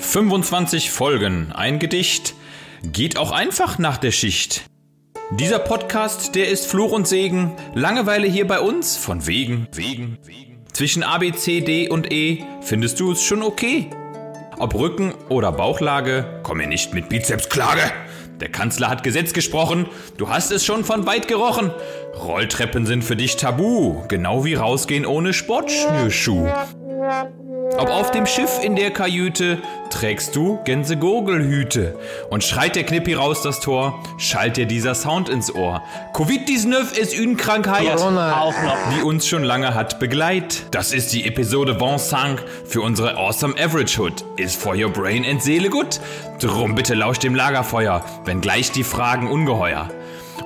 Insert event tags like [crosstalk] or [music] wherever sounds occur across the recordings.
25 Folgen, ein Gedicht. Geht auch einfach nach der Schicht. Dieser Podcast, der ist Fluch und Segen. Langeweile hier bei uns, von wegen, wegen, wegen. Zwischen A, B, C, D und E findest du es schon okay. Ob Rücken- oder Bauchlage, komm mir nicht mit Bizepsklage. Der Kanzler hat Gesetz gesprochen, du hast es schon von weit gerochen. Rolltreppen sind für dich tabu, genau wie rausgehen ohne Sportschnürschuh. Ob auf dem Schiff in der Kajüte trägst du Gänsegurgelhüte und schreit der Knippi raus das Tor, schallt dir dieser Sound ins Ohr. Covid-19 ist eine Krankheit, die uns schon lange hat begleit. Das ist die Episode Vincent für unsere Awesome Average Hood. Ist for your brain and Seele gut? Drum bitte lauscht dem Lagerfeuer, wenn gleich die Fragen ungeheuer.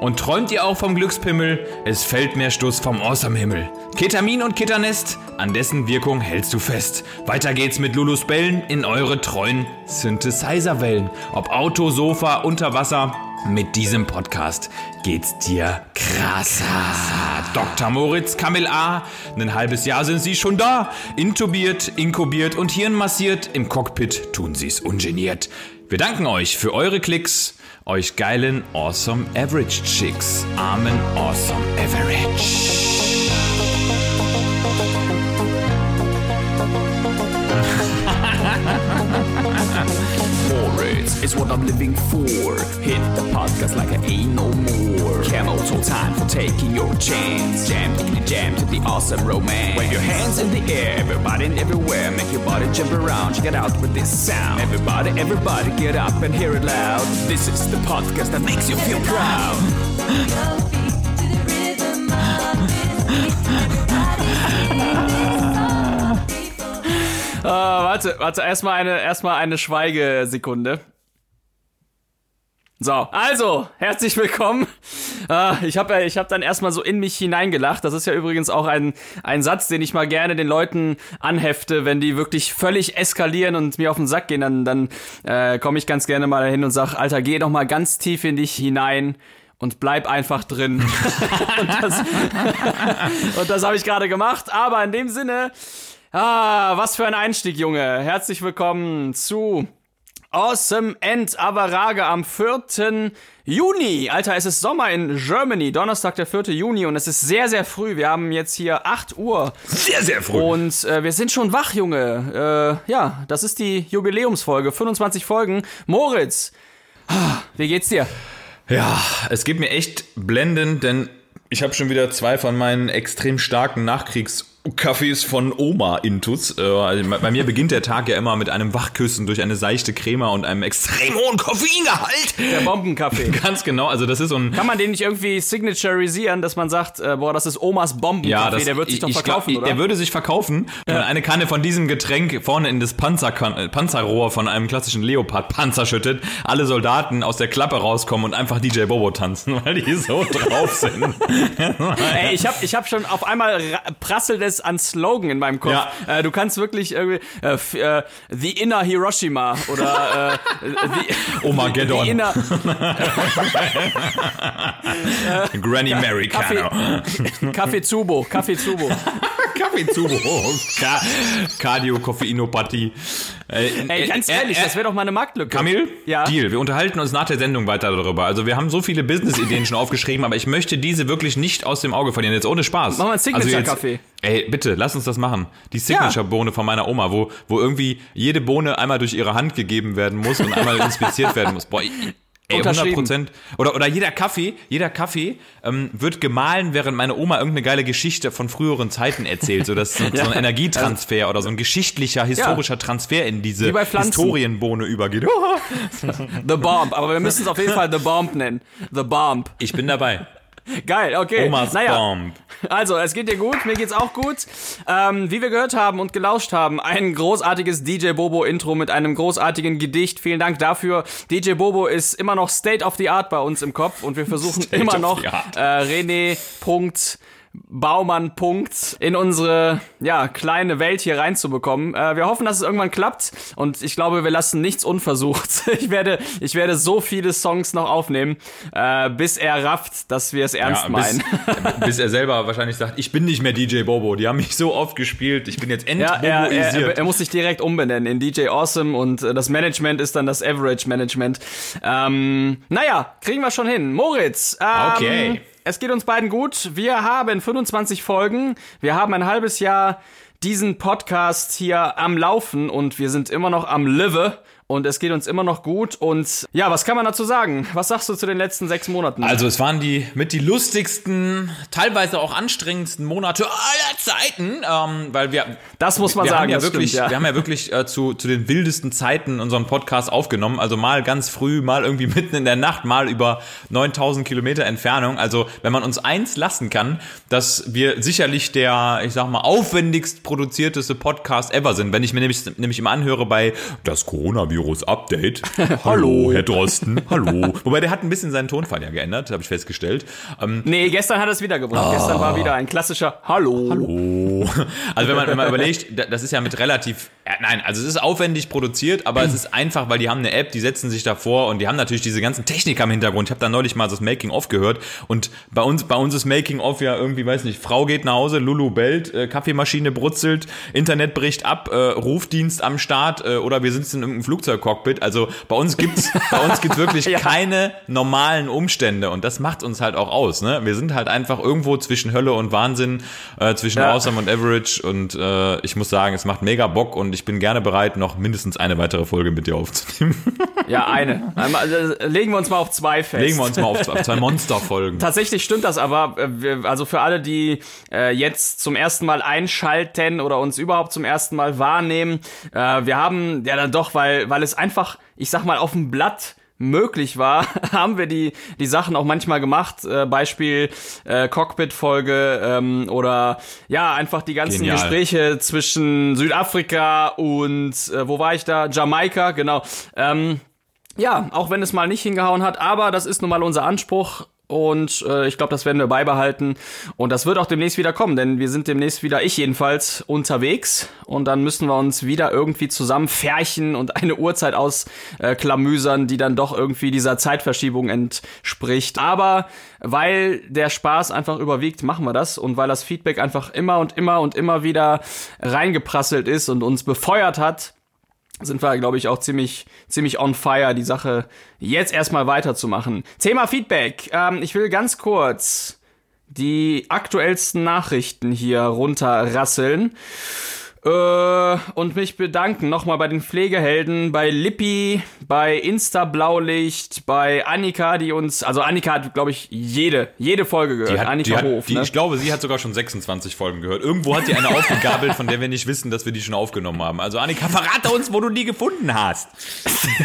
Und träumt ihr auch vom Glückspimmel? Es fällt mehr Stoß vom Awesome-Himmel. Ketamin und Ketanest, an dessen Wirkung hältst du fest. Weiter geht's mit Lulus Bällen in eure treuen Synthesizer-Wellen. Ob Auto, Sofa, unter Wasser, mit diesem Podcast geht's dir krasser. Dr. Moritz Kamil A. Ein halbes Jahr sind sie schon da. Intubiert, inkubiert und hirnmassiert. Im Cockpit tun sie's ungeniert. Wir danken euch für eure Klicks euch geilen Awesome Average Chicks. Amen Awesome Average. Is what I'm living for. Hit the podcast like I ain't no more. Camel toe time for taking your chance. Jam, diggity jam to the awesome romance. Wave your hands in the air, everybody and everywhere. Make your body jump around, check it out with this sound. Everybody, everybody get up and hear it loud. This is the podcast that makes you feel proud. Äh, warte, warte, erstmal eine, erstmal eine Schweigesekunde. So, also, herzlich willkommen. Äh, ich habe ich hab dann erstmal so in mich hineingelacht. Das ist ja übrigens auch ein, ein Satz, den ich mal gerne den Leuten anhefte, wenn die wirklich völlig eskalieren und mir auf den Sack gehen, dann, dann äh, komme ich ganz gerne mal dahin und sag, Alter, geh doch mal ganz tief in dich hinein und bleib einfach drin. [laughs] und das, und das habe ich gerade gemacht. Aber in dem Sinne, ah, was für ein Einstieg, Junge. Herzlich willkommen zu Awesome End Avarage am 4. Juni. Alter, es ist Sommer in Germany. Donnerstag, der 4. Juni. Und es ist sehr, sehr früh. Wir haben jetzt hier 8 Uhr. Sehr, sehr früh. Und äh, wir sind schon wach, Junge. Äh, ja, das ist die Jubiläumsfolge. 25 Folgen. Moritz, ah, wie geht's dir? Ja, es geht mir echt blendend, denn ich habe schon wieder zwei von meinen extrem starken Nachkriegskaffees von Oma Intus. Äh, also bei mir beginnt der Tag ja immer mit einem Wachküssen durch eine seichte Crema und einem extrem hohen Koffeingehalt. Der Bombenkaffee. [laughs] Ganz genau, also das ist so ein Kann man den nicht irgendwie signaturisieren, dass man sagt, äh, boah, das ist Omas Bombenkaffee, Ja, das, der wird sich ich- doch verkaufen, glaub, oder? Der würde sich verkaufen, wenn man eine Kanne von diesem Getränk vorne in das Panzer, äh, Panzerrohr von einem klassischen Leopard-Panzer schüttet, alle Soldaten aus der Klappe rauskommen und einfach DJ Bobo tanzen, [laughs] weil die so drauf sind. [laughs] Ey, ich hab, ich hab schon auf einmal ra- prasselt es an Slogan in meinem Kopf. Ja. Äh, du kannst wirklich irgendwie äh, f- äh, The Inner Hiroshima oder äh, the, [laughs] Omageddon. The Inner [laughs] Granny Americano. [laughs] Kaffee Zubo, Kaffee Zubo. Kaffee zu. Oh, Ka Cardio-Koffeinopathie. Äh, Ey, ganz äh, ehrlich, äh, das wäre doch mal eine Marktlücke. Kamil, Ja. Deal. Wir unterhalten uns nach der Sendung weiter darüber. Also wir haben so viele Business-Ideen schon aufgeschrieben, aber ich möchte diese wirklich nicht aus dem Auge verlieren. Jetzt ohne Spaß. Machen wir einen Signature-Kaffee. Also Ey, bitte, lass uns das machen. Die Signature-Bohne von meiner Oma, wo, wo irgendwie jede Bohne einmal durch ihre Hand gegeben werden muss und einmal [laughs] inspiziert werden muss. Boah, Ey, 100 Unterschrieben. Prozent. Oder, oder jeder Kaffee, jeder Kaffee ähm, wird gemahlen, während meine Oma irgendeine geile Geschichte von früheren Zeiten erzählt. So, das ist so, so ein Energietransfer oder so ein geschichtlicher, historischer Transfer in diese. Historienbohne übergeht. [laughs] The Bomb, aber wir müssen es auf jeden Fall The Bomb nennen. The Bomb. Ich bin dabei. [laughs] Geil, okay. Omas naja, Bomb. Also, es geht dir gut, mir geht's auch gut. Ähm, wie wir gehört haben und gelauscht haben, ein großartiges DJ Bobo Intro mit einem großartigen Gedicht. Vielen Dank dafür. DJ Bobo ist immer noch State of the Art bei uns im Kopf und wir versuchen immer noch äh, René. Punkt Baumann-Punkt in unsere ja, kleine Welt hier reinzubekommen. Äh, wir hoffen, dass es irgendwann klappt und ich glaube, wir lassen nichts unversucht. [laughs] ich, werde, ich werde so viele Songs noch aufnehmen, äh, bis er rafft, dass wir es ernst Ja, meinen. bis, [laughs] bis er selber wahrscheinlich sagt, ich bin nicht mehr DJ Bobo. Die haben mich so oft gespielt, ich bin jetzt Ja, er, er, er, er muss sich direkt umbenennen in DJ Awesome und äh, das Management ist dann das Average Management. Ähm, naja, kriegen wir schon hin. Moritz, ähm, Okay. Es geht uns beiden gut. Wir haben 25 Folgen. Wir haben ein halbes Jahr diesen Podcast hier am Laufen und wir sind immer noch am Live. Und es geht uns immer noch gut. Und ja, was kann man dazu sagen? Was sagst du zu den letzten sechs Monaten? Also es waren die mit die lustigsten, teilweise auch anstrengendsten Monate aller Zeiten, ähm, weil wir das muss man wir sagen. haben ja wirklich, stimmt, ja. wir haben ja wirklich äh, zu, zu den wildesten Zeiten unseren Podcast aufgenommen. Also mal ganz früh, mal irgendwie [laughs] mitten in der Nacht, mal über 9000 Kilometer Entfernung. Also wenn man uns eins lassen kann, dass wir sicherlich der, ich sag mal, aufwendigst produzierteste Podcast ever sind. Wenn ich mir nämlich, nämlich immer anhöre bei das Coronavirus-Update. [laughs] Hallo, Herr Drosten. Hallo. Wobei der hat ein bisschen seinen Tonfall ja geändert, habe ich festgestellt. Ähm, nee, gestern hat er es wieder gebracht. Gestern war wieder ein klassischer Hallo. Oh. Also wenn man, wenn man überlegt, da- das ist ja mit relativ, ja, nein, also es ist aufwendig produziert, aber es ist einfach, weil die haben eine App, die setzen sich davor und die haben natürlich diese ganzen Technik am Hintergrund. Ich habe da neulich mal das Making-of gehört und bei uns, bei uns ist Making-of ja irgendwie, weiß nicht, Frau geht nach Hause, Lulu bellt, äh, Kaffeemaschine brutzelt, Internet bricht ab, äh, Rufdienst am Start äh, oder wir sitzen in irgendeinem Flugzeugcockpit. Also bei uns gibt's, [laughs] bei uns gibt's wirklich Ja. keine normalen Umstände und das macht uns halt auch aus. Ne? Wir sind halt einfach irgendwo zwischen Hölle und Wahnsinn, äh, zwischen Ja. Awesome und Average und äh, ich muss sagen, es macht mega Bock und ich bin gerne bereit, noch mindestens eine weitere Folge mit dir aufzunehmen. [laughs] Ja, eine. Also, legen wir uns mal auf zwei fest. Legen wir uns mal auf, auf zwei [laughs] Monsterfolgen. Tatsächlich stimmt das aber. äh, Also für alle, die äh, jetzt zum ersten Mal einschalten oder uns überhaupt zum ersten Mal wahrnehmen, äh, wir haben ja dann doch, weil, weil es einfach, ich sag mal, auf dem Blatt möglich war, [laughs] haben wir die, die Sachen auch manchmal gemacht. Äh, Beispiel äh, Cockpit-Folge ähm, oder ja, einfach die ganzen Genial. Gespräche zwischen Südafrika und äh, wo war ich da? Jamaika, genau. Ähm, ja, auch wenn es mal nicht hingehauen hat, aber das ist nun mal unser Anspruch. Und äh, ich glaube, das werden wir beibehalten. Und das wird auch demnächst wieder kommen, denn wir sind demnächst wieder, ich jedenfalls, unterwegs. Und dann müssen wir uns wieder irgendwie zusammenfärchen und eine Uhrzeit ausklamüsern, die dann doch irgendwie dieser Zeitverschiebung entspricht. Aber weil der Spaß einfach überwiegt, machen wir das. Und weil das Feedback einfach immer und immer und immer wieder reingeprasselt ist und uns befeuert hat, sind wir, glaube ich, auch ziemlich, ziemlich on fire, die Sache jetzt erstmal weiterzumachen. Thema Feedback. Ähm, ich will ganz kurz die aktuellsten Nachrichten hier runterrasseln. Äh, und mich bedanken nochmal bei den Pflegehelden, bei Lippi, bei Insta Blaulicht, bei Annika, die uns, also Annika hat, glaube ich, jede, jede Folge gehört. Die hat, Annika die hat, Hof, die, ne? Ich glaube, sie hat sogar schon 26 Folgen gehört. Irgendwo hat die eine [laughs] aufgegabelt, von der wir nicht wissen, dass wir die schon aufgenommen haben. Also Annika, verrate uns, wo du die gefunden hast.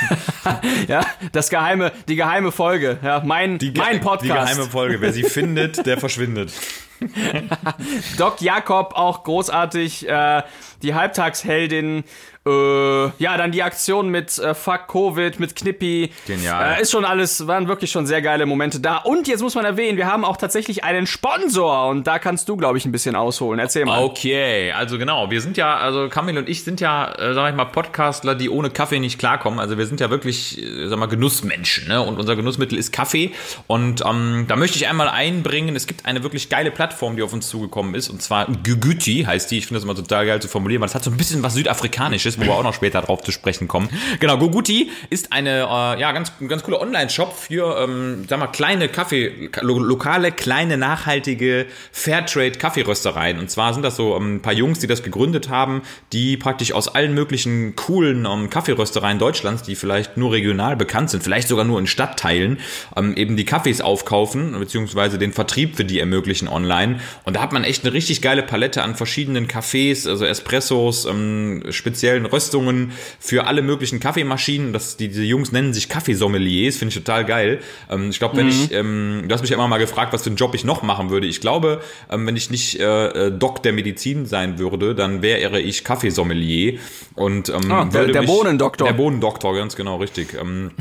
[laughs] ja, das geheime, die geheime Folge, ja, mein, Die, mein Podcast. Die geheime Folge. Wer sie [laughs] findet, der verschwindet. [laughs] Doc Jakob auch großartig, äh, die Halbtagsheldin, äh, ja, dann die Aktion mit äh, Fuck Covid, mit Knippi. Genial. Äh, ist schon alles, waren wirklich schon sehr geile Momente da. Und jetzt muss man erwähnen, wir haben auch tatsächlich einen Sponsor und da kannst du, glaube ich, ein bisschen ausholen. Erzähl mal. Okay, also genau, wir sind ja, also Kamil und ich sind ja, äh, sag ich mal, Podcastler, die ohne Kaffee nicht klarkommen. Also wir sind ja wirklich, äh, sag mal, Genussmenschen, ne? Und unser Genussmittel ist Kaffee. Und ähm, da möchte ich einmal einbringen, es gibt eine wirklich geile Plattform, die auf uns zugekommen ist, und zwar Guguti heißt die. Ich finde das immer total geil zu formulieren, weil es hat so ein bisschen was Südafrikanisches, wo wir auch noch später drauf zu sprechen kommen. Genau, Guguti ist eine, äh, ja, ganz, ganz cooler Online-Shop für, ähm, sag mal, kleine Kaffee, lo lokale, kleine, nachhaltige Fairtrade-Kaffeeröstereien. Und zwar sind das so ähm, ein paar Jungs, die das gegründet haben, die praktisch aus allen möglichen coolen ähm, Kaffeeröstereien Deutschlands, die vielleicht nur regional bekannt sind, vielleicht sogar nur in Stadtteilen, ähm, eben die Kaffees aufkaufen, beziehungsweise den Vertrieb für die ermöglichen online. Und da hat man echt eine richtig geile Palette an verschiedenen Kaffees, also Espressos, ähm, speziell speziellen Röstungen für alle möglichen Kaffeemaschinen. Das, die, diese Jungs nennen sich Kaffeesommeliers, finde ich total geil. Ähm, ich glaube, wenn ich, ähm, du hast mich ja immer mal gefragt, was für einen Job ich noch machen würde. Ich glaube, ähm, wenn ich nicht äh, äh, Doc der Medizin sein würde, dann wäre ich Kaffeesommelier und ähm, Ah, der- der mich- Bohnendoktor. Der Bohnendoktor, ganz genau, richtig. Ähm,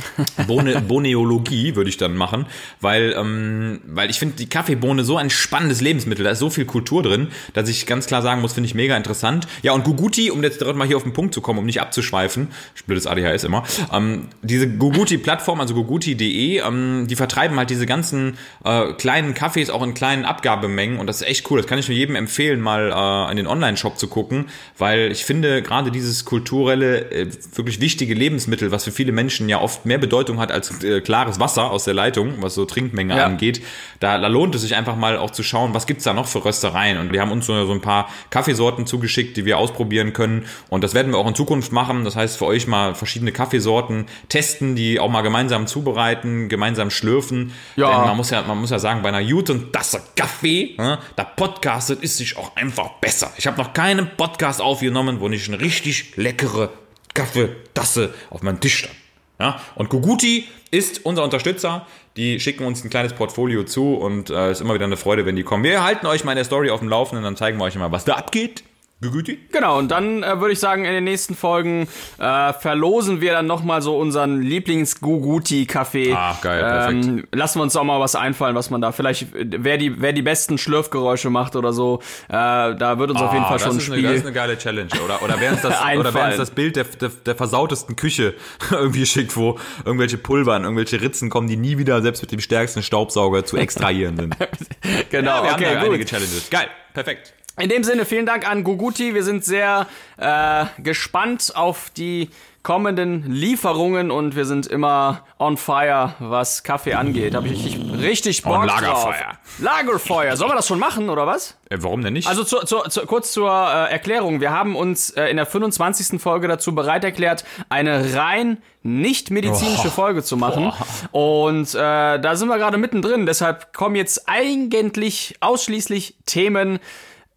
Bohne, [laughs] Boneologie würde ich dann machen, weil, ähm, weil ich finde die Kaffeebohne so ein spannendes Lebensmittel, da ist so viel Kultur drin, dass ich ganz klar sagen muss, finde ich mega interessant. Ja, und Guguti, um jetzt direkt mal hier auf den Punkt zu kommen, um nicht abzuschweifen, blödes ADHS immer, ähm, diese Guguti-Plattform, also guguti.de, ähm, die vertreiben halt diese ganzen äh, kleinen Kaffees auch in kleinen Abgabemengen und das ist echt cool. Das kann ich nur jedem empfehlen, mal äh, in den Online-Shop zu gucken, weil ich finde gerade dieses kulturelle, äh, wirklich wichtige Lebensmittel, was für viele Menschen ja oft mehr Bedeutung hat als äh, klares Wasser aus der Leitung, was so Trinkmenge Ja. angeht, da, da lohnt es sich einfach mal auch zu schauen, was gibt's da noch für Röstereien. Und wir haben uns so, so ein paar Kaffeesorten zugeschickt, die wir ausprobieren können. Und das werden wir auch in Zukunft machen. Das heißt, für euch mal verschiedene Kaffeesorten testen, die auch mal gemeinsam zubereiten, gemeinsam schlürfen. Ja. Denn man muss ja, man muss ja sagen, bei einer guten Tasse Kaffee, ne, da podcastet ist sich auch einfach besser. Ich habe noch keinen Podcast aufgenommen, wo nicht eine richtig leckere Kaffeetasse auf meinem Tisch stand. Ja, und Guguti ist unser Unterstützer. Die schicken uns ein kleines Portfolio zu und es äh, ist immer wieder eine Freude, wenn die kommen. Wir halten euch mal in der Story auf dem Laufenden, dann zeigen wir euch mal, was da abgeht. Guguti? Genau, und dann äh, würde ich sagen, in den nächsten Folgen äh, verlosen wir dann nochmal so unseren Lieblings-Guguti-Kaffee. Ah, geil, perfekt. Ähm, lassen wir uns auch mal was einfallen, was man da vielleicht, wer die, wer die besten Schlürfgeräusche macht oder so, äh, da wird uns auf jeden Fall Ah, das schon ein Spiel. Eine, das ist eine geile Challenge. Oder, oder wer uns das, [laughs] oder wer uns das Bild der, der, der versautesten Küche [laughs] irgendwie schickt, wo irgendwelche Pulver in irgendwelche Ritzen kommen, die nie wieder selbst mit dem stärksten Staubsauger zu extrahieren sind. [laughs] genau, wir okay, haben da gut. einige Challenges. Geil, perfekt. In dem Sinne, vielen Dank an Guguti. Wir sind sehr äh, gespannt auf die kommenden Lieferungen und wir sind immer on fire, was Kaffee angeht. Habe ich richtig, richtig Bock On drauf. Lagerfeuer. Lagerfeuer. Sollen wir das schon machen, oder was? Äh, warum denn nicht? Also zu, zu, zu, kurz zur äh, Erklärung. Wir haben uns äh, in der 25. Folge dazu bereit erklärt, eine rein nicht medizinische Oh. Folge zu machen. Und äh, da sind wir gerade mittendrin. Deshalb kommen jetzt eigentlich ausschließlich Themen,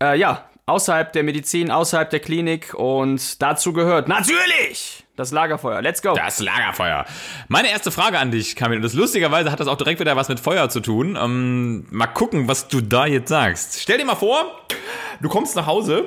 äh, ja, außerhalb der Medizin, außerhalb der Klinik. Und dazu gehört natürlich das Lagerfeuer. Let's go. Das Lagerfeuer. Meine erste Frage an dich, Kamil, und das lustigerweise hat das auch direkt wieder was mit Feuer zu tun. Ähm, mal gucken, was du da jetzt sagst. Stell dir mal vor, du kommst nach Hause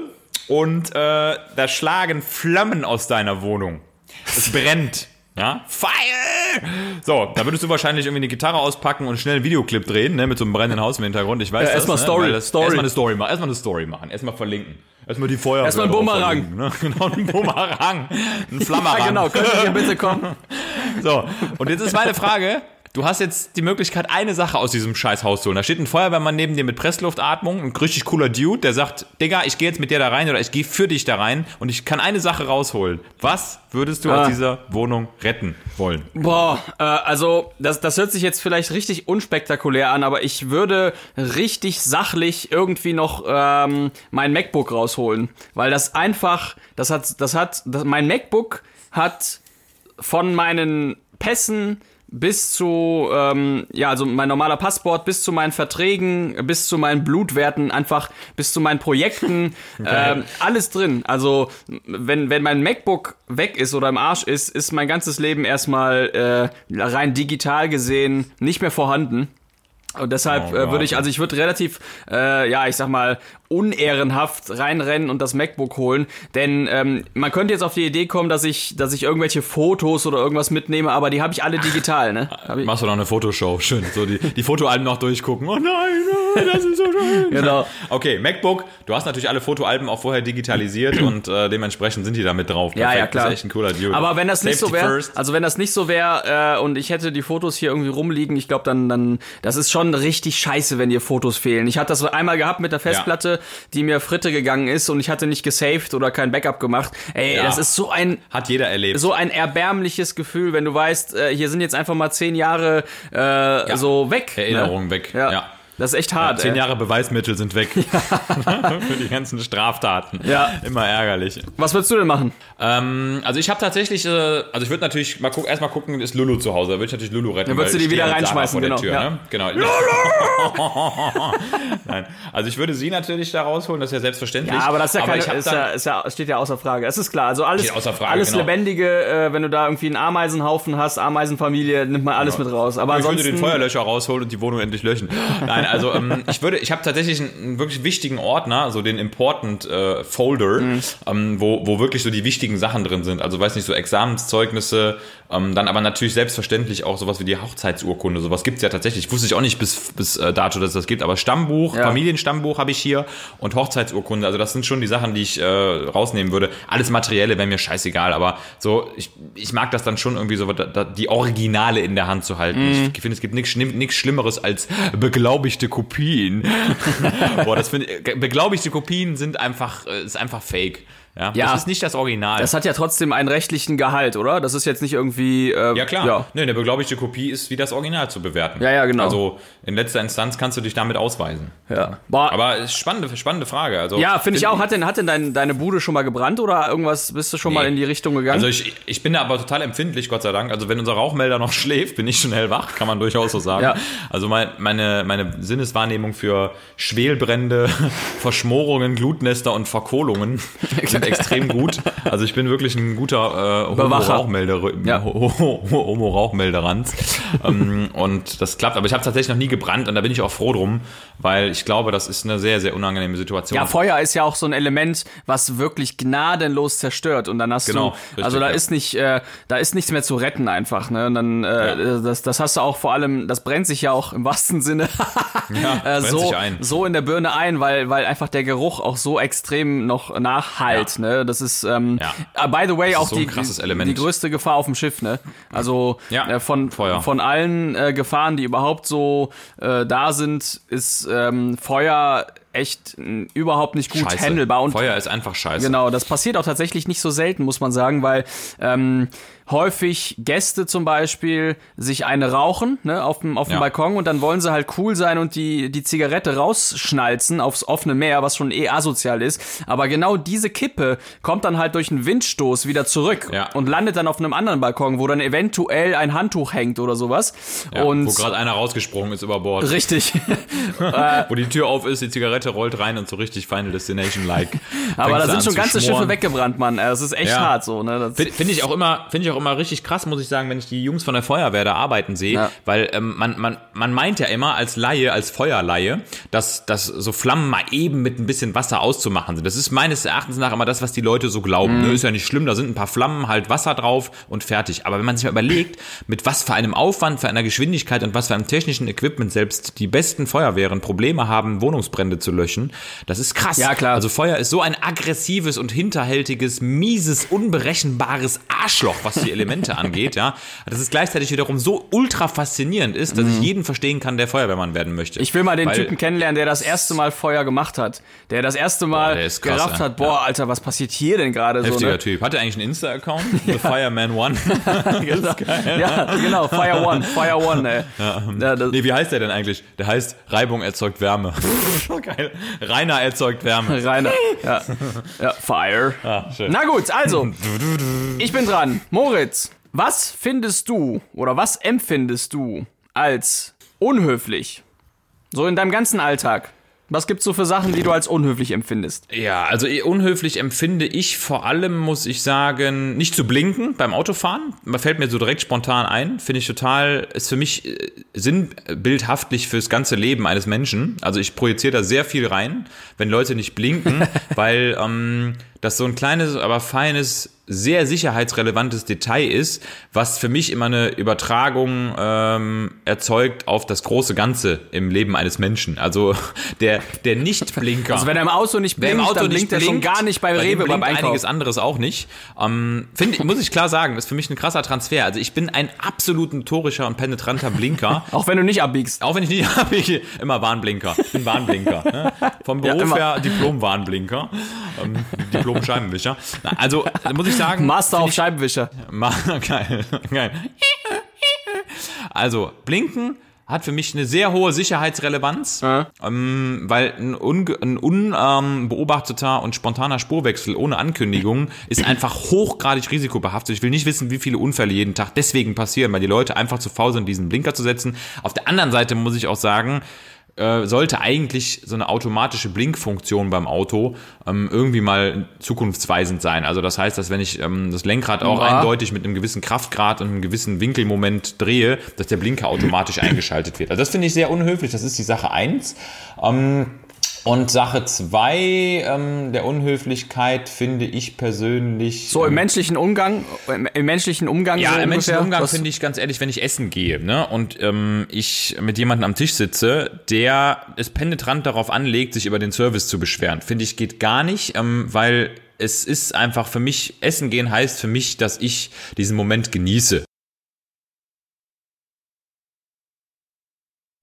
und äh, da schlagen Flammen aus deiner Wohnung. Es brennt. Ja? Fire! So, da würdest du wahrscheinlich irgendwie eine Gitarre auspacken und schnell einen Videoclip drehen, ne, mit so einem brennenden Haus im Hintergrund. Ich weiß Ja, erstmal ne, Story, das, Story. Erstmal eine Story machen, erstmal eine Story machen, erstmal verlinken. Erstmal die Feuer. Erstmal ein Bumerang. Ne? [laughs] Genau, ein Bumerang. Ein Flammerang. [laughs] Ja, genau. Könnt ihr bitte kommen? [laughs] So, und jetzt ist meine Frage. Du hast jetzt die Möglichkeit, eine Sache aus diesem scheiß Haus zu holen. Da steht ein Feuerwehrmann neben dir mit Pressluftatmung, ein richtig cooler Dude, der sagt, Digga, ich gehe jetzt mit dir da rein oder ich gehe für dich da rein und ich kann eine Sache rausholen. Was würdest du Ah. aus dieser Wohnung retten wollen? Boah, äh, also das, das hört sich jetzt vielleicht richtig unspektakulär an, aber ich würde richtig sachlich irgendwie noch ähm, mein MacBook rausholen, weil das einfach, das hat, das hat, das, mein MacBook hat von meinen Pässen bis zu, ähm, ja, also mein normaler Passport, bis zu meinen Verträgen, bis zu meinen Blutwerten, einfach bis zu meinen Projekten, [laughs] ähm, alles drin. Also, wenn, wenn mein MacBook weg ist oder im Arsch ist, ist mein ganzes Leben erstmal äh, rein digital gesehen nicht mehr vorhanden. Und deshalb Oh äh, würde ich, also ich würde relativ, äh, ja, ich sag mal, unehrenhaft reinrennen und das MacBook holen. Denn ähm, man könnte jetzt auf die Idee kommen, dass ich, dass ich irgendwelche Fotos oder irgendwas mitnehme, aber die habe ich alle digital, ne? [laughs] Machst du noch eine Fotoshow? [laughs] Schön. So die, die Fotoalben noch durchgucken. Oh nein, nein, das ist so schön. [laughs] Genau. Okay, MacBook. Du hast natürlich alle Fotoalben auch vorher digitalisiert [clears throat] und äh, dementsprechend sind die da mit drauf. Ja, ja, klar. Das ist echt ein cooler Dude. Aber wenn das nicht so Safety wäre, also wenn das nicht so wäre äh, und ich hätte die Fotos hier irgendwie rumliegen, ich glaube dann, dann, das ist schon richtig scheiße, wenn dir Fotos fehlen. Ich hatte das einmal gehabt mit der Festplatte, die mir Fritte gegangen ist und ich hatte nicht gesaved oder kein Backup gemacht. Ey, Ja. das ist so ein Hat jeder erlebt. so ein erbärmliches Gefühl, wenn du weißt, äh, hier sind jetzt einfach mal zehn Jahre äh, so weg. Erinnerungen ne? weg. Ja. Ja. Das ist echt hart. Zehn ey. Jahre Beweismittel sind weg. [laughs] [laughs] Für die ganzen Straftaten. Ja. Immer ärgerlich. Was würdest du denn machen? Ähm, also ich habe tatsächlich, äh, also ich würde natürlich mal gucken, erstmal gucken, ist Lulu zu Hause. Da würde ich natürlich Lulu retten. Dann würdest du die wieder reinschmeißen, genau, Tür, ja. ne? Genau. Lulu! [laughs] Nein. Also ich würde sie natürlich da rausholen, das ist ja selbstverständlich. Ja, aber das ist ja, keine, ist ja, ist ja, steht ja außer Frage. Es ist klar. Also alles, Frage, alles genau. Lebendige, äh, wenn du da irgendwie einen Ameisenhaufen hast, Ameisenfamilie, nimmt man alles mit raus. Aber ich würde ansonsten. den Feuerlöscher rausholen und die Wohnung endlich löschen. Nein, also ähm, ich würde, ich habe tatsächlich einen, einen wirklich wichtigen Ordner, so den Important äh, Folder, Mhm. ähm, wo, wo wirklich so die wichtigen Sachen drin sind. Also weiß nicht, so Examenszeugnisse, ähm, dann aber natürlich selbstverständlich auch sowas wie die Hochzeitsurkunde. Sowas gibt's ja tatsächlich. Wusste ich auch nicht bis, bis äh, dato, dass es das gibt, aber Stammbuch, Ja. Familienstammbuch habe ich hier und Hochzeitsurkunde. Also das sind schon die Sachen, die ich äh, rausnehmen würde. Alles Materielle wäre mir scheißegal, aber so, ich, ich mag das dann schon irgendwie so, da, da, die Originale in der Hand zu halten. Mhm. Ich finde, es gibt nichts Schlimm- nichts Schlimmeres als beglaubigte Kopien. [laughs] Boah, das finde ich, beglaubigte Kopien sind einfach, äh, ist einfach fake. Ja, Ja. das ist nicht das Original. Das hat ja trotzdem einen rechtlichen Gehalt, oder? Das ist jetzt nicht irgendwie. Äh, ja, klar. Ja. Nee, eine beglaubigte Kopie ist wie das Original zu bewerten. Ja, ja, genau. Also in letzter Instanz kannst du dich damit ausweisen. ja. Boah, Aber ist spannende, spannende Frage. Also, ja, finde ich auch. Hat denn, hat denn dein, deine Bude schon mal gebrannt oder irgendwas? Bist du schon mal Nee. in die Richtung gegangen? Also ich, ich bin da aber total empfindlich, Gott sei Dank. Also wenn unser Rauchmelder noch [laughs] schläft, bin ich schon hellwach, kann man durchaus so sagen. Ja. Also mein, meine, meine Sinneswahrnehmung für Schwelbrände, [laughs] Verschmorungen, Glutnester und Verkohlungen [laughs] sind extrem gut. Also ich bin wirklich ein guter äh, Bewacher. Homo-Rauchmelder, Ja. Homo-Rauchmelderanz. ähm, und das klappt. Aber ich habe tatsächlich noch nie gebrannt und da bin ich auch froh drum, weil ich glaube, das ist eine sehr, sehr unangenehme Situation. ja, Feuer ist ja auch so ein Element, was wirklich gnadenlos zerstört. Und dann hast Genau, du, richtig, also da ja. ist nicht, äh, da ist nichts mehr zu retten einfach. Ne? Und dann, äh, das, das hast du auch vor allem, das brennt sich ja auch im wahrsten Sinne [laughs] Ja, äh, so, so in der Birne ein, weil, weil einfach der Geruch auch so extrem noch nachhalt. Ja. Ne? Das ist, ähm, Ja. äh, by the way, ist auch so die, die, größte Gefahr auf dem Schiff. Ne? Also Ja, äh, von, Feuer. von allen äh, Gefahren, die überhaupt so äh, da sind, ist ähm, Feuer echt äh, überhaupt nicht gut Scheiße. handelbar. Und Feuer ist einfach scheiße. Genau, das passiert auch tatsächlich nicht so selten, muss man sagen, weil ähm, häufig Gäste zum Beispiel sich eine rauchen ne, auf dem, auf dem Ja. Balkon und dann wollen sie halt cool sein und die, die Zigarette rausschnalzen aufs offene Meer, was schon eh asozial ist. Aber genau diese Kippe kommt dann halt durch einen Windstoß wieder zurück Ja. und landet dann auf einem anderen Balkon, wo dann eventuell ein Handtuch hängt oder sowas. Ja, und wo gerade einer rausgesprungen ist über Bord. richtig. [laughs] Wo die Tür auf ist, die Zigarette rollt rein und so richtig Final Destination-like. Aber da sind schon ganze schmoren. Schiffe weggebrannt, Mann. Das ist echt hart so, ne? Finde find ich auch immer, finde ich auch immer richtig krass, muss ich sagen, wenn ich die Jungs von der Feuerwehr da arbeiten sehe, Ja. weil ähm, man, man, man meint ja immer als Laie, als Feuerlaie, dass, dass so Flammen mal eben mit ein bisschen Wasser auszumachen sind. Das ist meines Erachtens nach immer das, was die Leute so glauben. Mhm. Ne? Ist ja nicht schlimm, da sind ein paar Flammen, halt Wasser drauf und fertig. Aber wenn man sich mal überlegt, mit was für einem Aufwand, für einer Geschwindigkeit und was für einem technischen Equipment selbst die besten Feuerwehren Probleme haben, Wohnungsbrände zu löschen, das ist krass. Ja, klar. Also Feuer ist so ein aggressives und hinterhältiges, mieses, unberechenbares Arschloch, was die Elemente angeht, ja. Das ist gleichzeitig wiederum so ultra faszinierend ist, dass ich jeden verstehen kann, der Feuerwehrmann werden möchte. Mhm. Ich will mal den Weil- Typen kennenlernen, der das erste Mal Feuer gemacht hat. Der das erste Mal ist krass, gerafft ja. hat, boah, Alter, was passiert hier denn gerade so, Heftiger ne? Typ. Hat er eigentlich einen Insta-Account? [laughs] The Fireman One. [laughs] genau. Ja, genau, Fire One, Fire One, ey. Ja, nee, wie heißt der denn eigentlich? Der heißt Reibung erzeugt Wärme. [laughs] Geil. Rainer erzeugt Wärme. Rainer. Ja. ja, Fire. Ah, schön. Na gut, also, ich bin dran. Moritz, was findest du oder was empfindest du als unhöflich? So in deinem ganzen Alltag. Was gibt's so für Sachen, die du als unhöflich empfindest? Ja, also eh unhöflich empfinde ich vor allem, muss ich sagen, nicht zu blinken beim Autofahren. Man fällt mir so direkt spontan ein. Finde ich total, ist für mich äh, sinnbildhaftlich fürs ganze Leben eines Menschen. Also ich projiziere da sehr viel rein, wenn Leute nicht blinken, [laughs] weil ähm, das so ein kleines, aber feines, sehr sicherheitsrelevantes Detail ist, was für mich immer eine Übertragung ähm, erzeugt auf das große Ganze im Leben eines Menschen. Also [laughs] der, der Nicht-Blinker. Also wenn er im Auto nicht blinkt, Auto dann nicht blinkt er schon blinkt, gar nicht bei dem Rewe beim blinkt Einkauf. einiges anderes auch nicht. Ähm, find, muss ich klar sagen, ist für mich ein krasser Transfer. Also ich bin ein absolut notorischer und penetranter Blinker. [laughs] Auch wenn du nicht abbiegst. Auch wenn ich nicht [laughs] ich immer Warnblinker. Ich bin Warnblinker. Ne? Vom Beruf immer. her Diplom-Warnblinker. Ähm, Diplom-Scheibenwischer. Na, Also muss ich sagen. Master auf Scheibenwischer. Ma [laughs] geil, geil. Also, blinken hat für mich eine sehr hohe Sicherheitsrelevanz, ähm, weil ein, unbeobachteter und spontaner Spurwechsel ohne Ankündigung ist einfach hochgradig risikobehaftet. Ich will nicht wissen, wie viele Unfälle jeden Tag deswegen passieren, weil die Leute einfach zu faul sind, diesen Blinker zu setzen. Auf der anderen Seite muss ich auch sagen, äh, sollte eigentlich so eine automatische Blinkfunktion beim Auto ähm, irgendwie mal zukunftsweisend sein. Also das heißt, dass wenn ich ähm, das Lenkrad auch Ja. eindeutig mit einem gewissen Kraftgrad und einem gewissen Winkelmoment drehe, dass der Blinker automatisch [clears throat] eingeschaltet wird. Also das finde ich sehr unhöflich. Das ist die Sache eins. Ähm, und Sache zwei ähm, der Unhöflichkeit finde ich persönlich. So im menschlichen Umgang, im, im menschlichen Umgang. Ja, so im menschlichen Umgang finde ich ganz ehrlich, wenn ich essen gehe ne, und ähm, ich mit jemandem am Tisch sitze, der es penetrant darauf anlegt, sich über den Service zu beschweren, finde ich geht gar nicht, ähm, weil es ist einfach für mich, Essen gehen heißt für mich, dass ich diesen Moment genieße.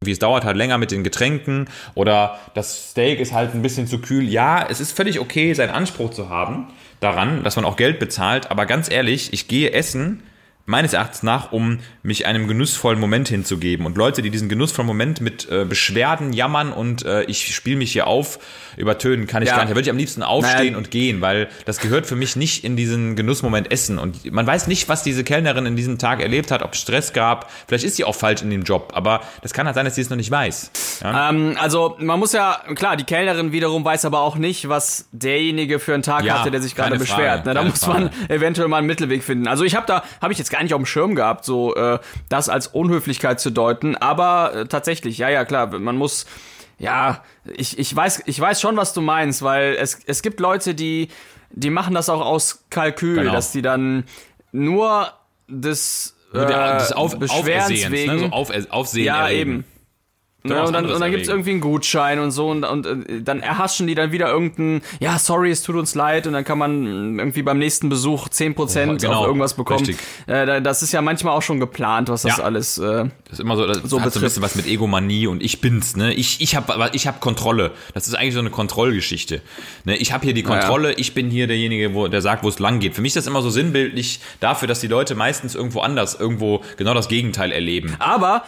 Wie es dauert halt länger mit den Getränken oder das Steak ist halt ein bisschen zu kühl. Ja, es ist völlig okay, seinen Anspruch zu haben daran, dass man auch Geld bezahlt. Aber ganz ehrlich, ich gehe essen meines Erachtens nach, um mich einem genussvollen Moment hinzugeben. Und Leute, die diesen genussvollen Moment mit äh, Beschwerden, Jammern und äh, ich spiele mich hier auf, übertönen, kann ich Ja. gar nicht. Da würde ich am liebsten aufstehen Naja. und gehen, weil das gehört für mich nicht in diesen Genussmoment Essen. Und man weiß nicht, was diese Kellnerin in diesem Tag erlebt hat, ob es Stress gab. Vielleicht ist sie auch falsch in dem Job, aber das kann halt sein, dass sie es noch nicht weiß. Ja? Ähm, also man muss ja, klar, die Kellnerin wiederum weiß aber auch nicht, was derjenige für einen Tag Ja, hatte, der sich gerade beschwert. Frage, ne? Da muss man Frage. eventuell mal einen Mittelweg finden. Also ich habe da, habe ich jetzt gar nicht auf dem Schirm gehabt, so äh, das als Unhöflichkeit zu deuten. Aber äh, tatsächlich, ja, ja, klar, man muss, ja, ich, ich weiß, ich weiß schon, was du meinst, weil es, es gibt Leute, die, die machen das auch aus Kalkül, Genau. dass die dann nur des äh, des Auf, Beschwerens Aufersehens, wegen, ne? so auf, Aufsehen ja, eben. Ja, und dann, und dann gibt's erregen. irgendwie einen Gutschein und so und, und äh, dann erhaschen die dann wieder irgendein, ja, sorry, es tut uns leid und dann kann man irgendwie beim nächsten Besuch 10% Genau, auf irgendwas bekommen. Äh, da- das ist ja manchmal auch schon geplant, was das Ja. alles, äh, Das ist immer so, das So hat so ein bisschen was mit Egomanie und ich bin's, ne? Ich, ich habe ich hab Kontrolle. Das ist eigentlich so eine Kontrollgeschichte. Ne? Ich habe hier die Kontrolle, ich bin hier derjenige, wo, der sagt, wo es lang geht. Für mich ist das immer so sinnbildlich dafür, dass die Leute meistens irgendwo anders, irgendwo genau das Gegenteil erleben. Aber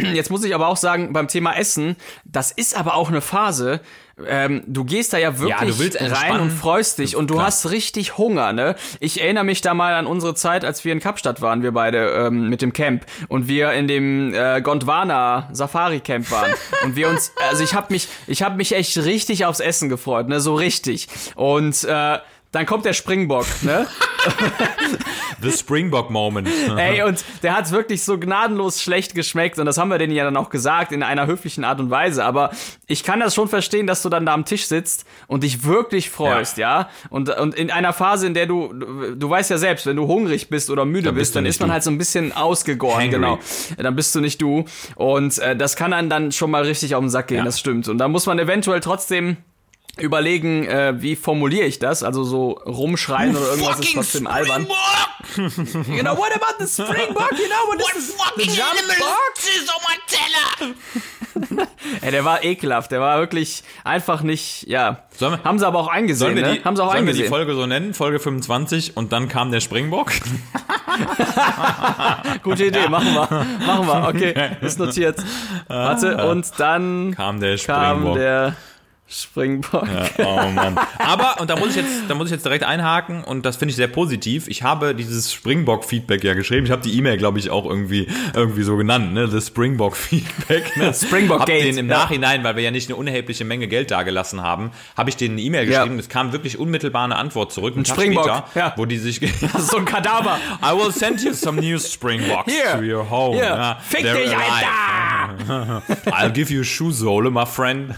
jetzt muss ich aber auch sagen, beim Thema Essen, das ist aber auch eine Phase. Ähm, du gehst da ja wirklich Ja, rein und freust dich und du Klar. hast richtig Hunger, ne? Ich erinnere mich da mal an unsere Zeit, als wir in Kapstadt waren, wir beide ähm, mit dem Camp und wir in dem äh, Gondwana Safari Camp waren [laughs] und wir uns, also ich habe mich, ich habe mich echt richtig aufs Essen gefreut, ne? So richtig und äh, dann kommt der Springbock, ne? [laughs] The Springbok Moment. Ey, und der hat's wirklich so gnadenlos schlecht geschmeckt und das haben wir denen ja dann auch gesagt in einer höflichen Art und Weise. Aber ich kann das schon verstehen, dass du dann da am Tisch sitzt und dich wirklich freust, ja. Und, und in einer Phase, in der du, du, du weißt ja selbst, wenn du hungrig bist oder müde Dann bist dann ist man du. halt so ein bisschen ausgegoren, Hangry. genau. Dann bist du nicht du. Und äh, das kann einen dann schon mal richtig auf den Sack gehen, Ja. das stimmt. Und da muss man eventuell trotzdem überlegen, äh, wie formuliere ich das? Also so rumschreien oder irgendwas ist trotzdem albern. You know, what about the springbok? You know, what is the jump bug? [laughs] Ey, der war ekelhaft. Der war wirklich einfach nicht, ja. Sollen wir- Haben sie aber auch eingesehen, Sollen wir, ne? die, Haben sie auch sollen wir die eingesehen. Folge so nennen? Folge 25 und dann kam der Springbock? [laughs] Gute Idee, machen wir. Machen wir, okay. [laughs] Ist notiert. Warte, und dann Kam der kam Springbock. der Springbock. Oh Mann. Aber, und da muss ich jetzt, da muss ich jetzt direkt einhaken und das finde ich sehr positiv. Ich habe dieses Springbock-Feedback ja geschrieben. Ich habe die E-Mail, glaube ich, auch irgendwie, irgendwie so genannt, ne? Das Springbock-Feedback. [laughs] Ne? Springbock hab Gate, den im ja. Nachhinein, weil wir ja nicht eine unerhebliche Menge Geld dagelassen haben, habe ich denen eine E-Mail Ja. geschrieben. Es kam wirklich unmittelbar eine Antwort zurück. Ein Tag Springbock, später, ja. wo die sich, [laughs] Das ist so ein Kadaver. I will send you some new Springbocks Hier. to your home. Hier, Ja, fick they're dich, alive. [laughs] I'll give you shoe sole, my friend.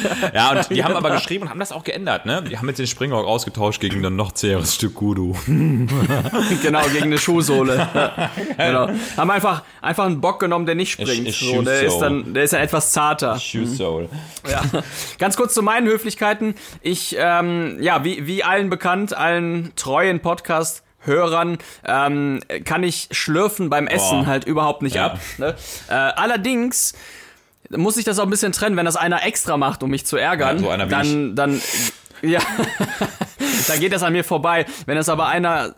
[laughs] ja, und die haben aber geschrieben und haben das auch geändert, ne? Die haben jetzt den Springbock ausgetauscht gegen ein noch zäheres Stück Gudu. [laughs] Genau, gegen eine Schuhsohle. [laughs] Genau. Haben einfach, einfach einen Bock genommen, der nicht springt. A- a So, der, ist dann, der ist dann etwas zarter. Shoe sole. Ja. Ganz kurz zu meinen Höflichkeiten. Ich, ähm, ja, wie, wie allen bekannt, allen treuen Podcast. Hörern ähm, kann ich schlürfen beim Essen Oh. halt überhaupt nicht Ja. ab. Ne? Äh, allerdings muss ich das auch ein bisschen trennen, wenn das einer extra macht, um mich zu ärgern, Ja, so einer wie dann, dann, ja, [laughs] dann geht das an mir vorbei. Wenn das aber einer,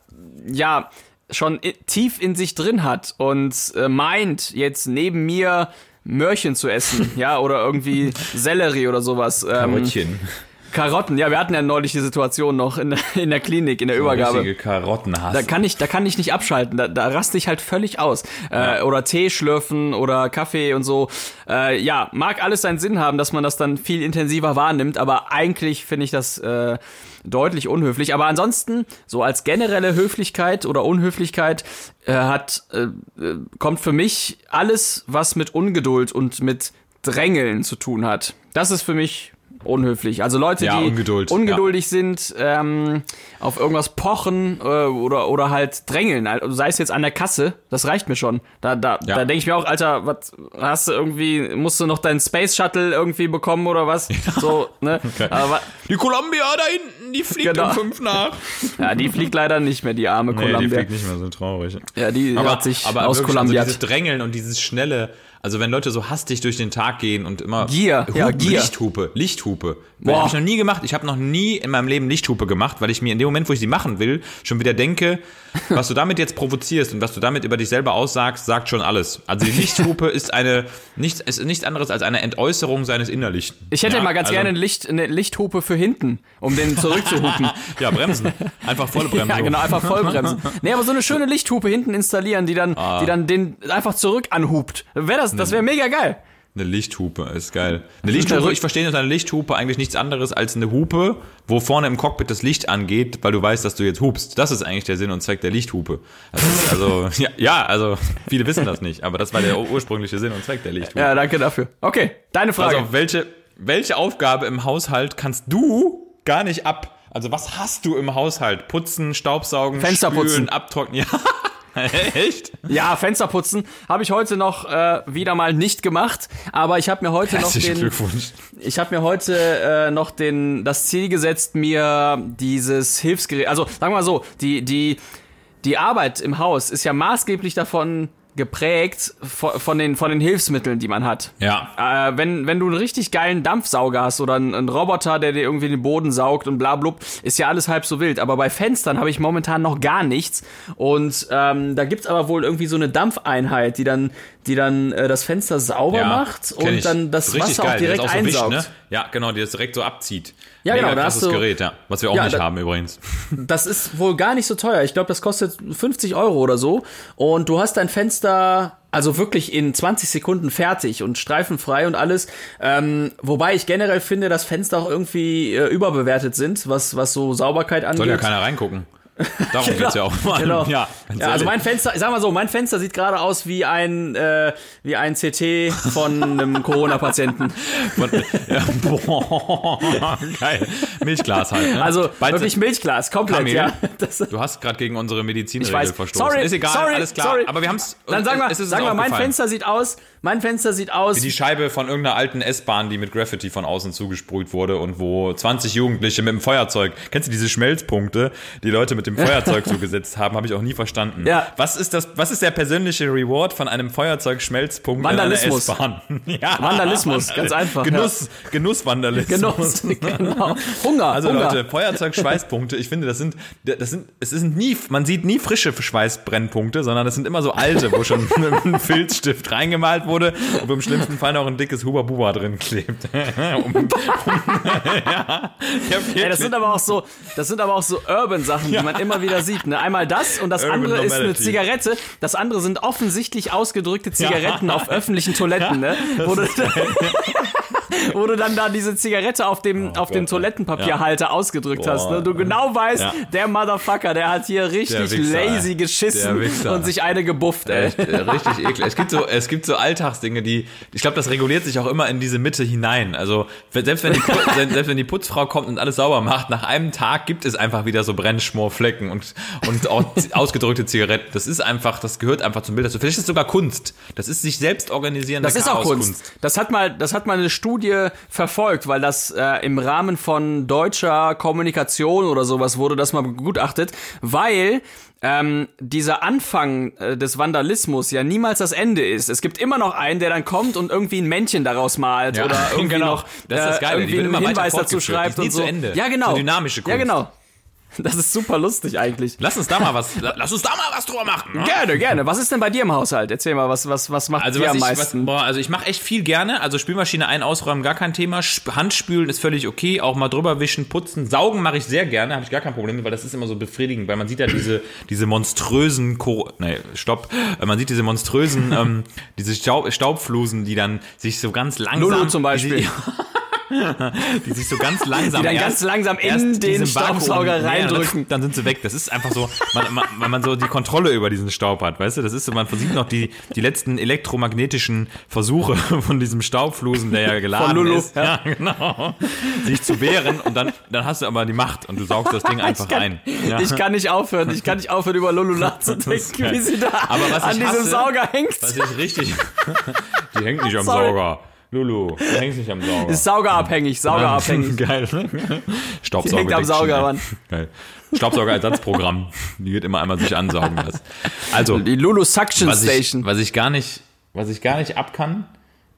ja, schon tief in sich drin hat und äh, meint, jetzt neben mir Möhrchen zu essen, [laughs] ja, oder irgendwie Sellerie oder sowas. Ähm, Karottchen. Karotten, ja, wir hatten ja neulich die Situation noch in, in der Klinik, in der Übergabe. Richtige Karottenhass. Da kann ich, da kann ich nicht abschalten. Da, da raste ich halt völlig aus. Äh, oder Tee schlürfen oder Kaffee und so. Äh, ja, mag alles seinen Sinn haben, dass man das dann viel intensiver wahrnimmt, aber eigentlich finde ich das äh, deutlich unhöflich. Aber ansonsten, so als generelle Höflichkeit oder Unhöflichkeit äh, hat, äh, äh, kommt für mich alles, was mit Ungeduld und mit Drängeln zu tun hat. Das ist für mich unhöflich. Also Leute, Ja, die Ungeduld, ungeduldig sind, ähm, auf irgendwas pochen äh, oder, oder halt drängeln. Also sei es jetzt an der Kasse, das reicht mir schon. Da, da, Ja. da denke ich mir auch, Alter, was hast du irgendwie, musst du noch deinen Space Shuttle irgendwie bekommen oder was? So, ne? [laughs] Aber, wa- die Columbia da hinten, die fliegt Genau. um fünf nach. [laughs] ja, die fliegt leider nicht mehr, die arme Nee, die Columbia. fliegt nicht mehr so traurig. ja, die Aber, hat sich aber aus wirklich, Columbia. also dieses Drängeln und dieses schnelle, also wenn Leute so hastig durch den Tag gehen und immer Gier, ja, Hupen, Gier. Lichthupe, Lichthupe. Boah. Habe ich noch nie gemacht. Ich habe noch nie in meinem Leben Lichthupe gemacht, weil ich mir in dem Moment, wo ich sie machen will, schon wieder denke, [laughs] was du damit jetzt provozierst und was du damit über dich selber aussagst, sagt schon alles. Also die [laughs] Lichthupe ist eine nichts ist nichts anderes als eine Entäußerung seines Innerlichen. ich hätte ja, mal ganz also- gerne ein Licht, eine Lichthupe für hinten, um den zurückzuhupen. [laughs] Ja, bremsen. Einfach volle Bremse. Ja, genau, einfach vollbremsen. Nee, aber so eine schöne Lichthupe hinten installieren, die dann, Ah. die dann den einfach zurück anhupt. Wär das, das wäre mega geil. Eine Lichthupe ist geil. Eine Lichthupe, verrückt. ich verstehe unter einer Lichthupe eigentlich nichts anderes als eine Hupe, wo vorne im Cockpit das Licht angeht, weil du weißt, dass du jetzt hupst. Das ist eigentlich der Sinn und Zweck der Lichthupe. Ist also, [laughs] ja, ja, also viele wissen das nicht, aber das war der ursprüngliche Sinn und Zweck der Lichthupe. Ja, danke dafür. Okay, deine Frage. also welche, welche Aufgabe im Haushalt kannst du gar nicht ab? Also was hast du im Haushalt? Putzen, Staubsaugen, Fenster spülen, putzen. abtrocknen. [laughs] Ja. [laughs] Echt? ja, Fenster putzen habe ich heute noch äh, wieder mal nicht gemacht, aber ich habe mir heute noch den Glückwunsch. ich habe mir heute äh, noch den das Ziel gesetzt, mir dieses Hilfsgerät, also sagen wir mal so, die die die Arbeit im Haus ist ja maßgeblich davon geprägt von, von den von den Hilfsmitteln, die man hat. Ja. Äh, wenn, wenn du einen richtig geilen Dampfsauger hast oder einen, einen Roboter, der dir irgendwie den Boden saugt und bla blub, ist ja alles halb so wild. Aber bei Fenstern habe ich momentan noch gar nichts. Und ähm, da gibt's aber wohl irgendwie so eine Dampfeinheit, die dann, die dann äh, das Fenster sauber macht kenn und ich. dann das Richtig Wasser auch geil, direkt das so einsaugt. ne? Ja, genau, die das direkt so abzieht. Ja, Mega genau, da hast du- Gerät, ja. Was wir auch Ja, nicht da- haben übrigens. [laughs] Das ist wohl gar nicht so teuer. Ich glaube, das kostet 50 Euro oder so. Und du hast dein Fenster also wirklich in 20 Sekunden fertig und streifenfrei und alles. Ähm, wobei ich generell finde, dass Fenster auch irgendwie äh, überbewertet sind, was, was so Sauberkeit angeht. Soll ja keiner reingucken. Darum geht's ja auch mal. Genau. Ja, Ja, also mein Fenster, ich sag mal so, mein Fenster sieht gerade aus wie ein äh, wie ein CT von einem [laughs] Corona-Patienten. Ja, [laughs] boah, geil. Milchglas halt. Ne? Also Bald- wirklich Milchglas, komplett, Kamil? ja. Du hast gerade gegen unsere Medizinregel verstoßen. Sorry, ist egal, sorry, alles klar. sorry. Aber wir haben's. dann sag mal, es ist uns sag mal, mein. Fenster sieht aus, mein Fenster sieht aus. Die Scheibe von irgendeiner alten S-Bahn, die mit Graffiti von außen zugesprüht wurde und wo 20 Jugendliche mit dem Feuerzeug, kennst du diese Schmelzpunkte, die Leute mit dem Feuerzeug [laughs] zugesetzt haben, habe ich auch nie verstanden. Ja. Was ist das, was ist der persönliche Reward von einem Feuerzeug-Schmelzpunkt Vandalismus. in einer S-Bahn? [laughs] Ja, Vandalismus, ganz einfach, Genuss, Genussvandalismus. Genuss, [laughs] genau. Hunger, Also Hunger. Leute, Feuerzeug-Schweißpunkte, ich finde, das sind, das sind, es sind nie, man sieht nie frische Schweißbrennpunkte, sondern das sind immer so alte, wo schon [laughs] ein Filzstift reingemalt wurde und im schlimmsten Fall noch ein dickes Huba-Buba drin klebt. [laughs] um, um, ja, ja, das sind aber auch so, das sind aber auch so Urban-Sachen, die man immer wieder sieht. Ne? Einmal das und das Urban andere ist eine Normality. Zigarette. Das andere sind offensichtlich ausgedrückte Zigaretten auf öffentlichen Toiletten, ne? Wo du, [laughs] [laughs] wo du dann da diese Zigarette auf dem, auf dem. Toilettenpapierhalter ausgedrückt Boah. hast. Ne? Du genau weißt, Ja. der Motherfucker, der hat hier richtig Wichser, lazy geschissen und sich eine gebufft, ey. Echt, äh, richtig eklig. Es gibt so, es gibt so Alltagsdinge, die, ich glaube, das reguliert sich auch immer in diese Mitte hinein. Also selbst wenn die, [laughs] selbst wenn die Putzfrau kommt und alles sauber macht, nach einem Tag gibt es einfach wieder so Brennschmorflecken und und auch [laughs] ausgedrückte Zigaretten. Das ist einfach, das gehört einfach zum Bild dazu. Vielleicht ist es sogar Kunst. Das ist sich selbst organisierende Das ist auch Chaoskunst. Kunst. Das hat mal, das hat mal eine Studie verfolgt, weil das äh, im Rahmen von deutscher Kommunikation oder sowas wurde das mal begutachtet, weil ähm, dieser Anfang äh, des Vandalismus ja niemals das Ende ist. Es gibt immer noch einen, der dann kommt und irgendwie ein Männchen daraus malt Ja, oder [laughs] irgendwie genau. noch Das ist das äh, irgendwie einen Hinweis dazu schreibt und so. zu Ende. Ja, genau. So dynamische Ja, Kunst. genau. Das ist super lustig eigentlich. Lass uns da mal was, lass uns da mal was drüber machen. Ne? Gerne, gerne. Was ist denn bei dir im Haushalt? Erzähl mal, was, was, was macht Also dir was am ich, was, meisten? boah, also ich mache echt viel gerne. Also Spülmaschine ein, ausräumen, gar kein Thema. Sp- Handspülen ist völlig okay. Auch mal drüber wischen, putzen, saugen mache ich sehr gerne. Habe ich gar kein Problem mit, weil das ist immer so befriedigend, weil man sieht ja diese, [laughs] diese monströsen, Ko nee, stopp, man sieht diese monströsen, ähm, diese Staub, Staubflusen, die dann sich so ganz langsam, Lulu zum Beispiel. [laughs] die, [laughs] die sich so ganz langsam, Die dann erst- ganz langsam in den Vakuum Staubsauger reindrücken. Dann sind sie weg. Das ist einfach so, man, man, wenn man so die Kontrolle über diesen Staub hat, weißt du, das ist so, man sieht noch die, die letzten elektromagnetischen Versuche [laughs] von diesem Staubflusen, der ja geladen Lulu, ist, ja. genau, sich zu wehren und dann, dann hast du aber die Macht und du saugst das Ding [laughs] einfach kann- ein. Ja. Ich kann nicht aufhören, ich kann nicht aufhören, über Lulu nachzudenken, wie sie da Aber was an diesem hasse- Sauger hängt. Was ich richtig, die hängt nicht am Sorry. Sauger. Lulu, du hängst nicht am Sauger. Ist saugerabhängig, saugerabhängig. [laughs] Geil, ne? Die hängt am Sauger, Mann. Geil. Staubsaugerersatzprogramm. Die wird immer einmal sich ansaugen lassen. Also, Die Lulu Suction was ich, Station. was ich gar nicht, was ich gar nicht ab kann,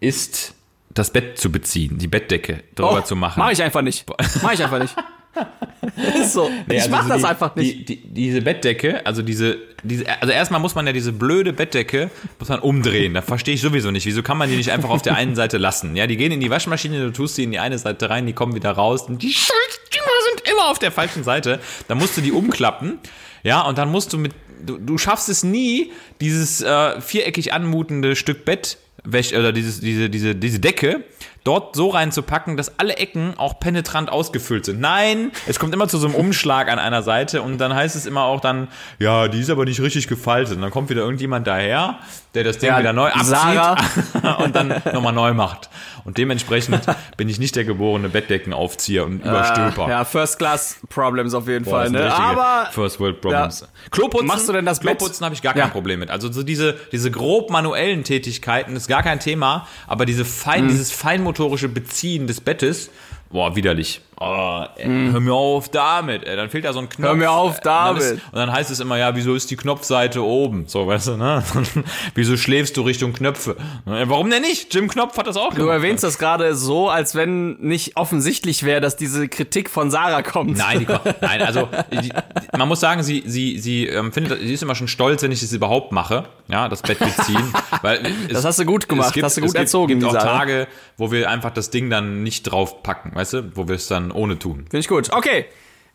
ist das Bett zu beziehen, die Bettdecke drüber zu machen. Oh, Mach ich einfach nicht. Mach ich einfach nicht. [laughs] [laughs] Ist so. Nee, ich also mach so das die, einfach nicht. Die, die, diese Bettdecke, also diese, diese, also erstmal muss man ja diese blöde Bettdecke, muss man umdrehen. Da verstehe ich sowieso nicht. Wieso kann man die nicht einfach auf der einen Seite lassen? Ja, die gehen in die Waschmaschine, du tust sie in die eine Seite rein, die kommen wieder raus und die sind immer auf der falschen Seite. Dann musst du die umklappen. Ja, und dann musst du mit, du, du schaffst es nie, dieses äh, viereckig anmutende Stück Bett, oder dieses, diese, diese, diese Decke, dort so reinzupacken, dass alle Ecken auch penetrant ausgefüllt sind. Nein, es kommt immer zu so einem Umschlag an einer Seite und dann heißt es immer auch dann, ja, die ist aber nicht richtig gefaltet. Und dann kommt wieder irgendjemand daher, der das Ding Ja, wieder neu abzieht [laughs] und dann nochmal neu macht. Und dementsprechend bin ich nicht der geborene Bettdeckenaufzieher und Überstülper. Äh, ja, First Class Problems auf jeden Boah, Fall. Ne? Aber First World Problems. Ja. Kloputzen, Machst du denn das? Kloputzen habe ich gar kein Ja. Problem mit. Also so diese, diese grob manuellen Tätigkeiten ist gar kein Thema, aber diese fein, Mhm. dieses feinmotorische Beziehen des Bettes, boah, widerlich. Oh, ey, Hör mir auf damit, ey. Dann fehlt da so ein Knopf. Hör mir auf Äh, und dann damit. Ist, und dann heißt es immer, ja, wieso ist die Knopfseite oben? So, weißt du, ne? [laughs] wieso schläfst du Richtung Knöpfe? Äh, Warum denn nicht? Jim Knopf hat das auch du gemacht. erwähnst das gerade so, als wenn nicht offensichtlich wäre, dass diese Kritik von Sarah kommt. Nein, die, nein, also [laughs] die, man muss sagen, sie, sie, sie ähm, findet, sie ist immer schon stolz, wenn ich das überhaupt mache, ja, das Bett beziehen. [laughs] Weil es, Das hast du gut gemacht, es gibt, hast du gut es gibt, erzogen, gibt die auch. Tage, wo wir einfach das Ding dann nicht drauf packen, weißt du, wo wir es dann ohne tun. Finde ich gut. Okay,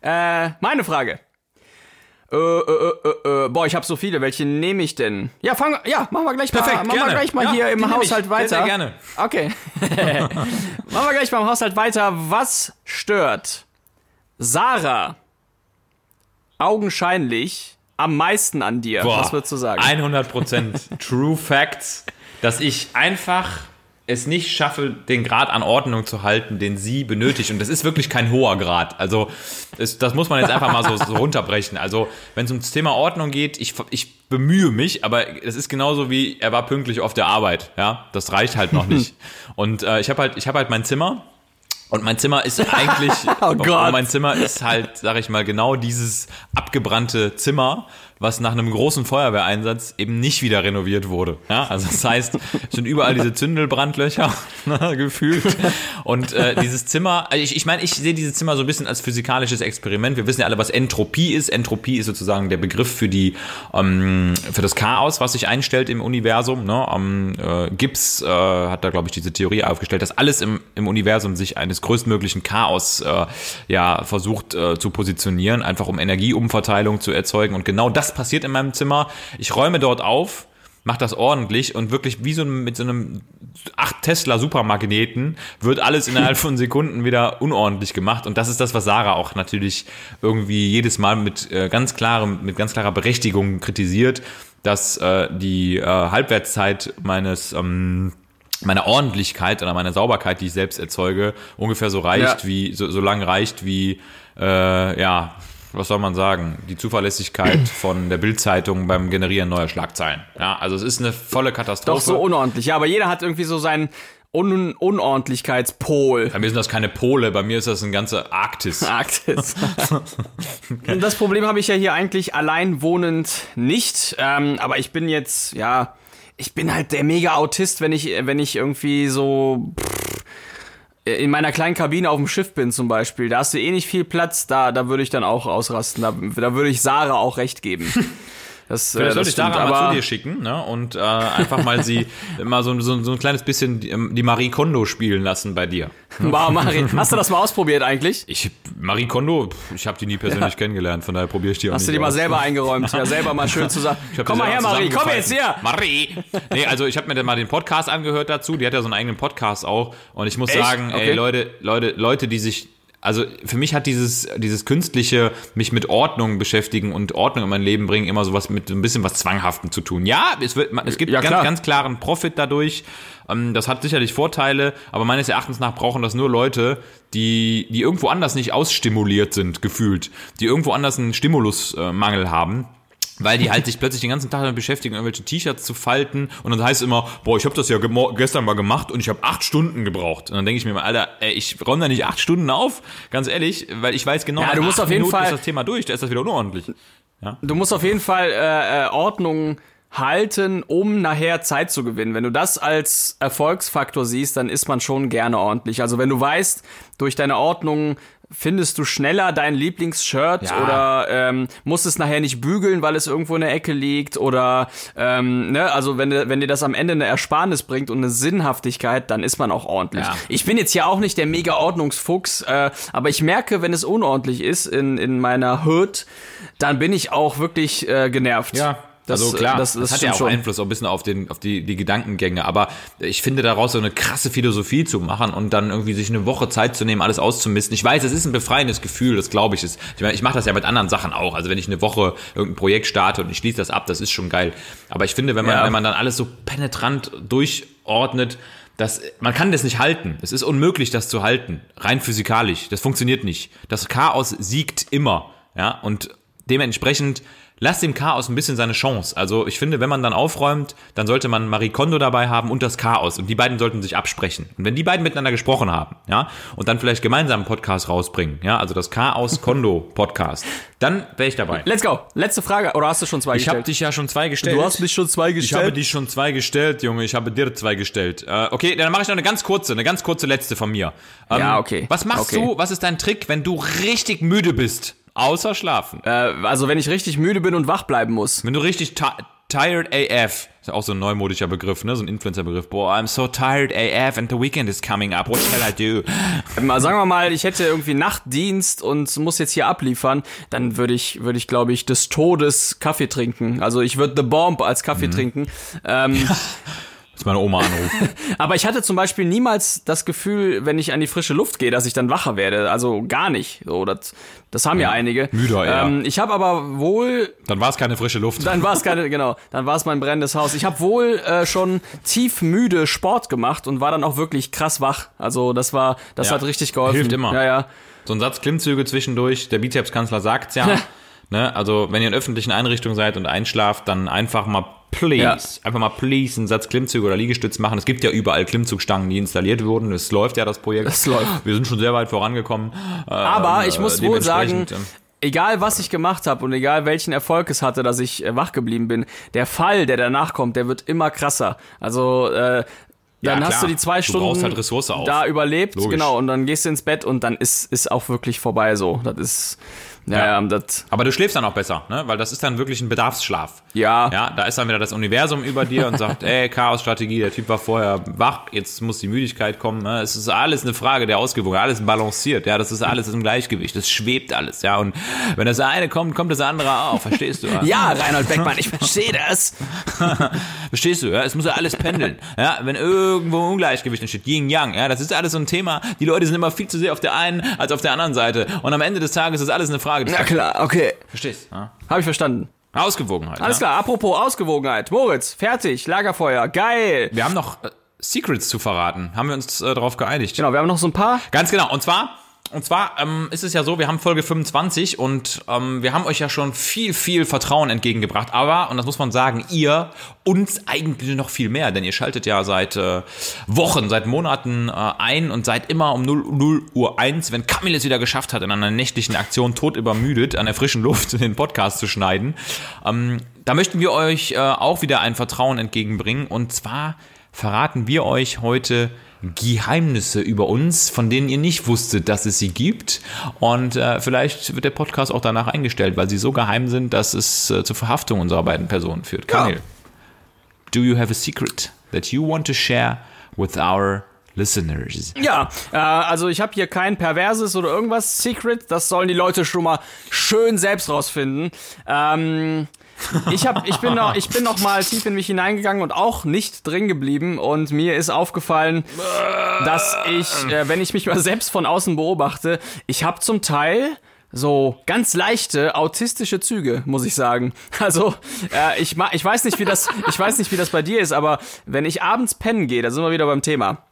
äh, meine Frage. Äh, äh, äh, äh, boah, ich habe so viele. Welche nehme ich denn? Ja, fang, ja, machen wir gleich mal, Perfekt, machen wir gerne. gleich mal Ja, hier im nehme ich. Haushalt Sehr, weiter. sehr gerne. Okay. [laughs] machen wir gleich beim Haushalt weiter. Was stört Sarah augenscheinlich am meisten an dir? Boah, Was würdest du sagen? 100% [laughs] True Facts, dass ich einfach es nicht schaffe, den Grad an Ordnung zu halten, den sie benötigt. Und das ist wirklich kein hoher Grad. Also es, das muss man jetzt einfach mal so, so runterbrechen. Also wenn es ums Thema Ordnung geht, ich, ich bemühe mich, aber es ist genauso wie, er war pünktlich auf der Arbeit. Ja, das reicht halt noch nicht. [laughs] Und äh, ich habe halt, ich habe halt mein Zimmer. Und mein Zimmer ist eigentlich, [laughs] Oh Gott. mein Zimmer ist halt, sag ich mal, genau dieses abgebrannte Zimmer, was nach einem großen Feuerwehreinsatz eben nicht wieder renoviert wurde. Ja, also das heißt, es sind überall diese Zündelbrandlöcher [laughs] ne, gefühlt. Und äh, dieses Zimmer, also ich, ich meine, ich sehe dieses Zimmer so ein bisschen als physikalisches Experiment. Wir wissen ja alle, was Entropie ist. Entropie ist sozusagen der Begriff für die ähm, für das Chaos, was sich einstellt im Universum. Ne? Ähm, äh, Gibbs äh, hat da, glaube ich, diese Theorie aufgestellt, dass alles im, im Universum sich eines größtmöglichen Chaos äh, ja versucht äh, zu positionieren, einfach um Energieumverteilung zu erzeugen. Und genau das passiert in meinem Zimmer. Ich räume dort auf, mache das ordentlich und wirklich wie so mit so einem 8 Tesla Supermagneten wird alles innerhalb [laughs] von Sekunden wieder unordentlich gemacht und das ist das, was Sarah auch natürlich irgendwie jedes Mal mit äh, ganz klarem, mit ganz klarer Berechtigung kritisiert, dass äh, die äh, Halbwertszeit meines ähm, meine Ordentlichkeit oder meine Sauberkeit, die ich selbst erzeuge, ungefähr so reicht Ja. wie so, so lang reicht wie äh, ja was soll man sagen, die Zuverlässigkeit [clears throat] von der Bildzeitung beim Generieren neuer Schlagzeilen. Ja, also es ist eine volle Katastrophe. Doch so unordentlich. Ja, aber jeder hat irgendwie so seinen Un Unordentlichkeitspol. bei mir sind das keine Pole, bei mir ist das eine ganze Arktis. [laughs] Arktis. [laughs] Und das Problem habe ich ja hier eigentlich allein wohnend nicht. Ähm, aber ich bin jetzt, ja, ich bin halt der mega Autist, wenn ich, wenn ich irgendwie so pff, in meiner kleinen Kabine auf dem Schiff bin zum Beispiel, da hast du eh nicht viel Platz, da, da würde ich dann auch ausrasten. Da, da würde ich Sarah auch recht geben. [laughs] Das, Vielleicht äh, das ich Sarah mal aber zu dir schicken ne? und äh, einfach mal sie [laughs] mal so, so, so ein kleines bisschen die, die Marie Kondo spielen lassen bei dir. Wow, Marie, [laughs] hast du das mal ausprobiert eigentlich? Ich Marie Kondo, ich habe die nie persönlich kennengelernt, von daher probiere ich die auch Hast nicht du die mal aus. selber eingeräumt? [laughs] Ja, selber mal schön zusammen. Komm mal her, Marie, komm jetzt her! Marie! Nee, also ich habe mir dann mal den Podcast angehört dazu, die hat ja so einen eigenen Podcast auch und ich muss Echt? sagen, Okay. ey Leute, Leute, Leute, die sich also für mich hat dieses, dieses künstliche, mich mit Ordnung beschäftigen und Ordnung in mein Leben bringen, immer sowas mit so ein bisschen was Zwanghaftem zu tun. Ja, es, wird, es gibt Ja, ganz, klar. ganz klaren Profit dadurch. Ähm, Das hat sicherlich Vorteile, aber meines Erachtens nach brauchen das nur Leute, die, die irgendwo anders nicht ausstimuliert sind, gefühlt. Die irgendwo anders einen Stimulusmangel haben. Weil die halt sich plötzlich den ganzen Tag damit beschäftigen, irgendwelche T-Shirts zu falten. Und dann heißt es immer, boah, ich habe das ja gestern mal gemacht und ich habe acht Stunden gebraucht. Und dann denke ich mir mal, Alter, ey, ich räume da nicht acht Stunden auf, ganz ehrlich, weil ich weiß genau, Ja, du musst auf jeden Minuten Fall- ist das Thema durch, da ist das wieder unordentlich. Du musst auf jeden Fall äh, äh, Ordnung halten, um nachher Zeit zu gewinnen. Wenn du das als Erfolgsfaktor siehst, dann ist man schon gerne ordentlich. Also wenn du weißt, durch deine Ordnung findest du schneller dein Lieblingsshirt Ja. oder ähm, musst es nachher nicht bügeln, weil es irgendwo in der Ecke liegt oder ähm, ne, also wenn, dir- wenn dir das am Ende eine Ersparnis bringt und eine Sinnhaftigkeit, dann ist man auch ordentlich. Ja. Ich bin jetzt ja auch nicht der mega Ordnungsfuchs, äh, aber ich merke, wenn es unordentlich ist in, in meiner Hood, dann bin ich auch wirklich äh, genervt. Ja, Das, also klar, das, das, das, hat ja auch schon. Einfluss auch ein bisschen auf, den, auf die, die Gedankengänge. Aber ich finde daraus so eine krasse Philosophie zu machen und dann irgendwie sich eine Woche Zeit zu nehmen, alles auszumisten. Ich weiß, es ist ein befreiendes Gefühl, das glaube ich. ist. Ich, meine, ich mache das ja mit anderen Sachen auch. Also wenn ich eine Woche irgendein Projekt starte und ich schließe das ab, das ist schon geil. Aber ich finde, wenn man, Ja. wenn man dann alles so penetrant durchordnet, das, man kann das nicht halten. Es ist unmöglich, das zu halten. Rein physikalisch. Das funktioniert nicht. Das Chaos siegt immer. Ja, und dementsprechend lasst dem Chaos ein bisschen seine Chance. Also ich finde, wenn man dann aufräumt, dann sollte man Marie Kondo dabei haben und das Chaos. Und die beiden sollten sich absprechen. Und wenn die beiden miteinander gesprochen haben, ja, und dann vielleicht gemeinsam einen Podcast rausbringen, ja, also das Chaos-Kondo-Podcast, dann wäre ich dabei. Let's go. Letzte Frage. Oder hast du schon zwei Ich habe gestellt? dich ja schon zwei gestellt. du hast mich schon zwei Ich habe gestellt. dich schon zwei gestellt, Junge. Ich habe dir zwei gestellt. Äh, okay, dann mache ich noch eine ganz kurze, eine ganz kurze letzte von mir. Ähm, Ja, okay. Was machst Okay. du? Was ist dein Trick, wenn du richtig müde bist? Außer schlafen. äh, also wenn ich richtig müde bin und wach bleiben muss. Wenn du richtig ti- tired AF, ist ja auch so ein neumodischer Begriff, ne? So ein Influencer-Begriff. Boah, I'm so tired AF and the weekend is coming up. What shall I do? Mal sagen wir mal, ich hätte irgendwie Nachtdienst und muss jetzt hier abliefern, dann würde ich, würde ich, glaube ich, des Todes Kaffee trinken. Also ich würde The Bomb als Kaffee Mhm. trinken. Ähm, [laughs] Muss meine Oma anrufen. [laughs] aber ich hatte zum Beispiel niemals das Gefühl, wenn ich an die frische Luft gehe, dass ich dann wacher werde. Also gar nicht. So, das, das haben ja, einige. müder eher. Ähm, ich habe aber wohl Dann war es keine frische Luft. Dann war es keine, genau, dann war es mein brennendes Haus. Ich habe wohl äh, schon tief müde Sport gemacht und war dann auch wirklich krass wach. Also das war, das Ja, hat richtig geholfen. hilft immer. Ja, ja. So ein Satz Klimmzüge zwischendurch, der Bizepskanzler sagt's ja. [laughs] ne? Also, wenn ihr in öffentlichen Einrichtungen seid und einschlaft, dann einfach mal please, Ja. einfach mal please einen Satz Klimmzüge oder Liegestütz machen. Es gibt ja überall Klimmzugstangen, die installiert wurden. Es läuft ja das Projekt. Es läuft. Wir sind schon sehr weit vorangekommen. Aber Ähm, ich muss äh, wohl sagen, ähm, egal was ich gemacht habe und egal welchen Erfolg es hatte, dass ich äh, wach geblieben bin, der Fall, der danach kommt, der wird immer krasser. Also äh, Ja, dann hast klar. du die zwei Du Stunden halt da überlebt, Logisch. genau, und dann gehst du ins Bett und dann ist ist auch wirklich vorbei so. Das ist ja, Ja. ja das Aber du schläfst dann auch besser, ne? Weil das ist dann wirklich ein Bedarfsschlaf. ja, Ja, da ist dann wieder das Universum über dir und sagt, [laughs] ey, Chaos-Strategie, der Typ war vorher wach, jetzt muss die Müdigkeit kommen. Ne? Es ist alles eine Frage der Ausgewogenheit, alles balanciert, ja, das ist alles im Gleichgewicht, das schwebt alles, ja. Und wenn das eine kommt, kommt das andere auch, verstehst du? [laughs] ja, Reinhold Beckmann, ich verstehe das. [laughs] Verstehst du, ja? Es muss ja alles pendeln. Ja, wenn irgendwo Ungleichgewicht entsteht, Yin Yang, ja, das ist alles so ein Thema. Die Leute sind immer viel zu sehr auf der einen als auf der anderen Seite. Und am Ende des Tages ist alles eine Frage des Na klar, okay. Verstehst? Ja? Habe ich verstanden. Ausgewogenheit. Alles ja? klar, apropos Ausgewogenheit. Moritz, fertig, Lagerfeuer, geil. Wir haben noch äh, Secrets zu verraten. Haben wir uns äh, darauf geeinigt? Genau, wir haben noch so ein paar. Ganz genau. Und zwar, und zwar ähm, ist es ja so, wir haben Folge 25 und ähm, wir haben euch ja schon viel, viel Vertrauen entgegengebracht. Aber, und das muss man sagen, ihr uns eigentlich noch viel mehr, denn ihr schaltet ja seit äh, Wochen, seit Monaten äh, ein und seid immer um 0, 0 Uhr 1, wenn Kamil es wieder geschafft hat, in einer nächtlichen Aktion tot übermüdet, an der frischen Luft den Podcast zu schneiden. Ähm, da möchten wir euch äh, auch wieder ein Vertrauen entgegenbringen und zwar verraten wir euch heute Geheimnisse über uns, von denen ihr nicht wusstet, dass es sie gibt. Und äh, vielleicht wird der Podcast auch danach eingestellt, weil sie so geheim sind, dass es äh, zur Verhaftung unserer beiden Personen führt. Kamil, do you have a secret that you want to share with our listeners? Ja, äh, also ich habe hier kein perverses oder irgendwas Secret. Das sollen die Leute schon mal schön selbst rausfinden. Ähm, ich, hab, ich, bin noch, ich bin noch mal tief in mich hineingegangen und auch nicht drin geblieben. Und mir ist aufgefallen, dass ich, äh, wenn ich mich mal selbst von außen beobachte, ich habe zum Teil so ganz leichte autistische Züge, muss ich sagen. Also äh, ich, ich weiß nicht, wie das, ich weiß nicht, wie das bei dir ist, aber wenn ich abends pennen gehe, da sind wir wieder beim Thema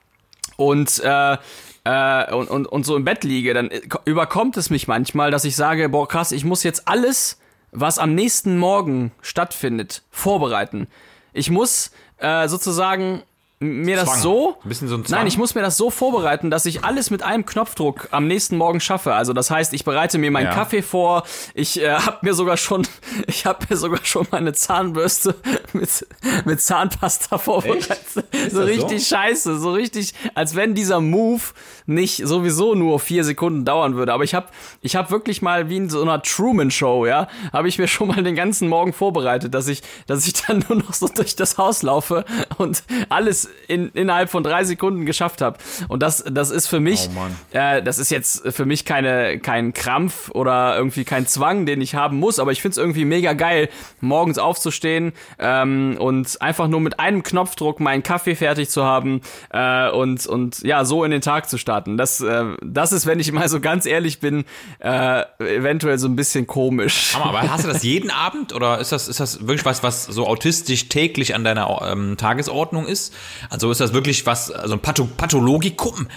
und äh, äh, und, und, und so im Bett liege, dann überkommt es mich manchmal, dass ich sage, boah krass, ich muss jetzt alles was am nächsten Morgen stattfindet, vorbereiten. Ich muss äh, sozusagen mir das Zwang. so. Ein bisschen so ein Zwang. Nein, ich muss mir das so vorbereiten, dass ich alles mit einem Knopfdruck am nächsten Morgen schaffe. Also das heißt, ich bereite mir meinen Ja. Kaffee vor. Ich äh, habe mir sogar schon, [laughs] ich habe mir sogar schon meine Zahnbürste [laughs] mit mit Zahnpasta vorbereitet. So das so? richtig scheiße, so richtig, als wenn dieser Move nicht sowieso nur vier Sekunden dauern würde. Aber ich habe, ich habe wirklich mal wie in so einer Truman Show, ja, habe ich mir schon mal den ganzen Morgen vorbereitet, dass ich, dass ich [laughs] dann nur noch so durch das Haus laufe und alles in, innerhalb von drei Sekunden geschafft habe. Und das, das ist für mich, Oh äh, das ist jetzt für mich keine, kein Krampf oder irgendwie kein Zwang, den ich haben muss, aber ich find's irgendwie mega geil, morgens aufzustehen ähm, und einfach nur mit einem Knopfdruck meinen Kaffee fertig zu haben äh, und, und ja, so in den Tag zu starten. Das, äh, das ist, wenn ich mal so ganz ehrlich bin, äh, eventuell so ein bisschen komisch. Aber hast du das jeden Abend oder ist das, ist das wirklich was, was so autistisch täglich an deiner ähm, Tagesordnung ist? Also ist das wirklich was, also ein Patho Pathologikum?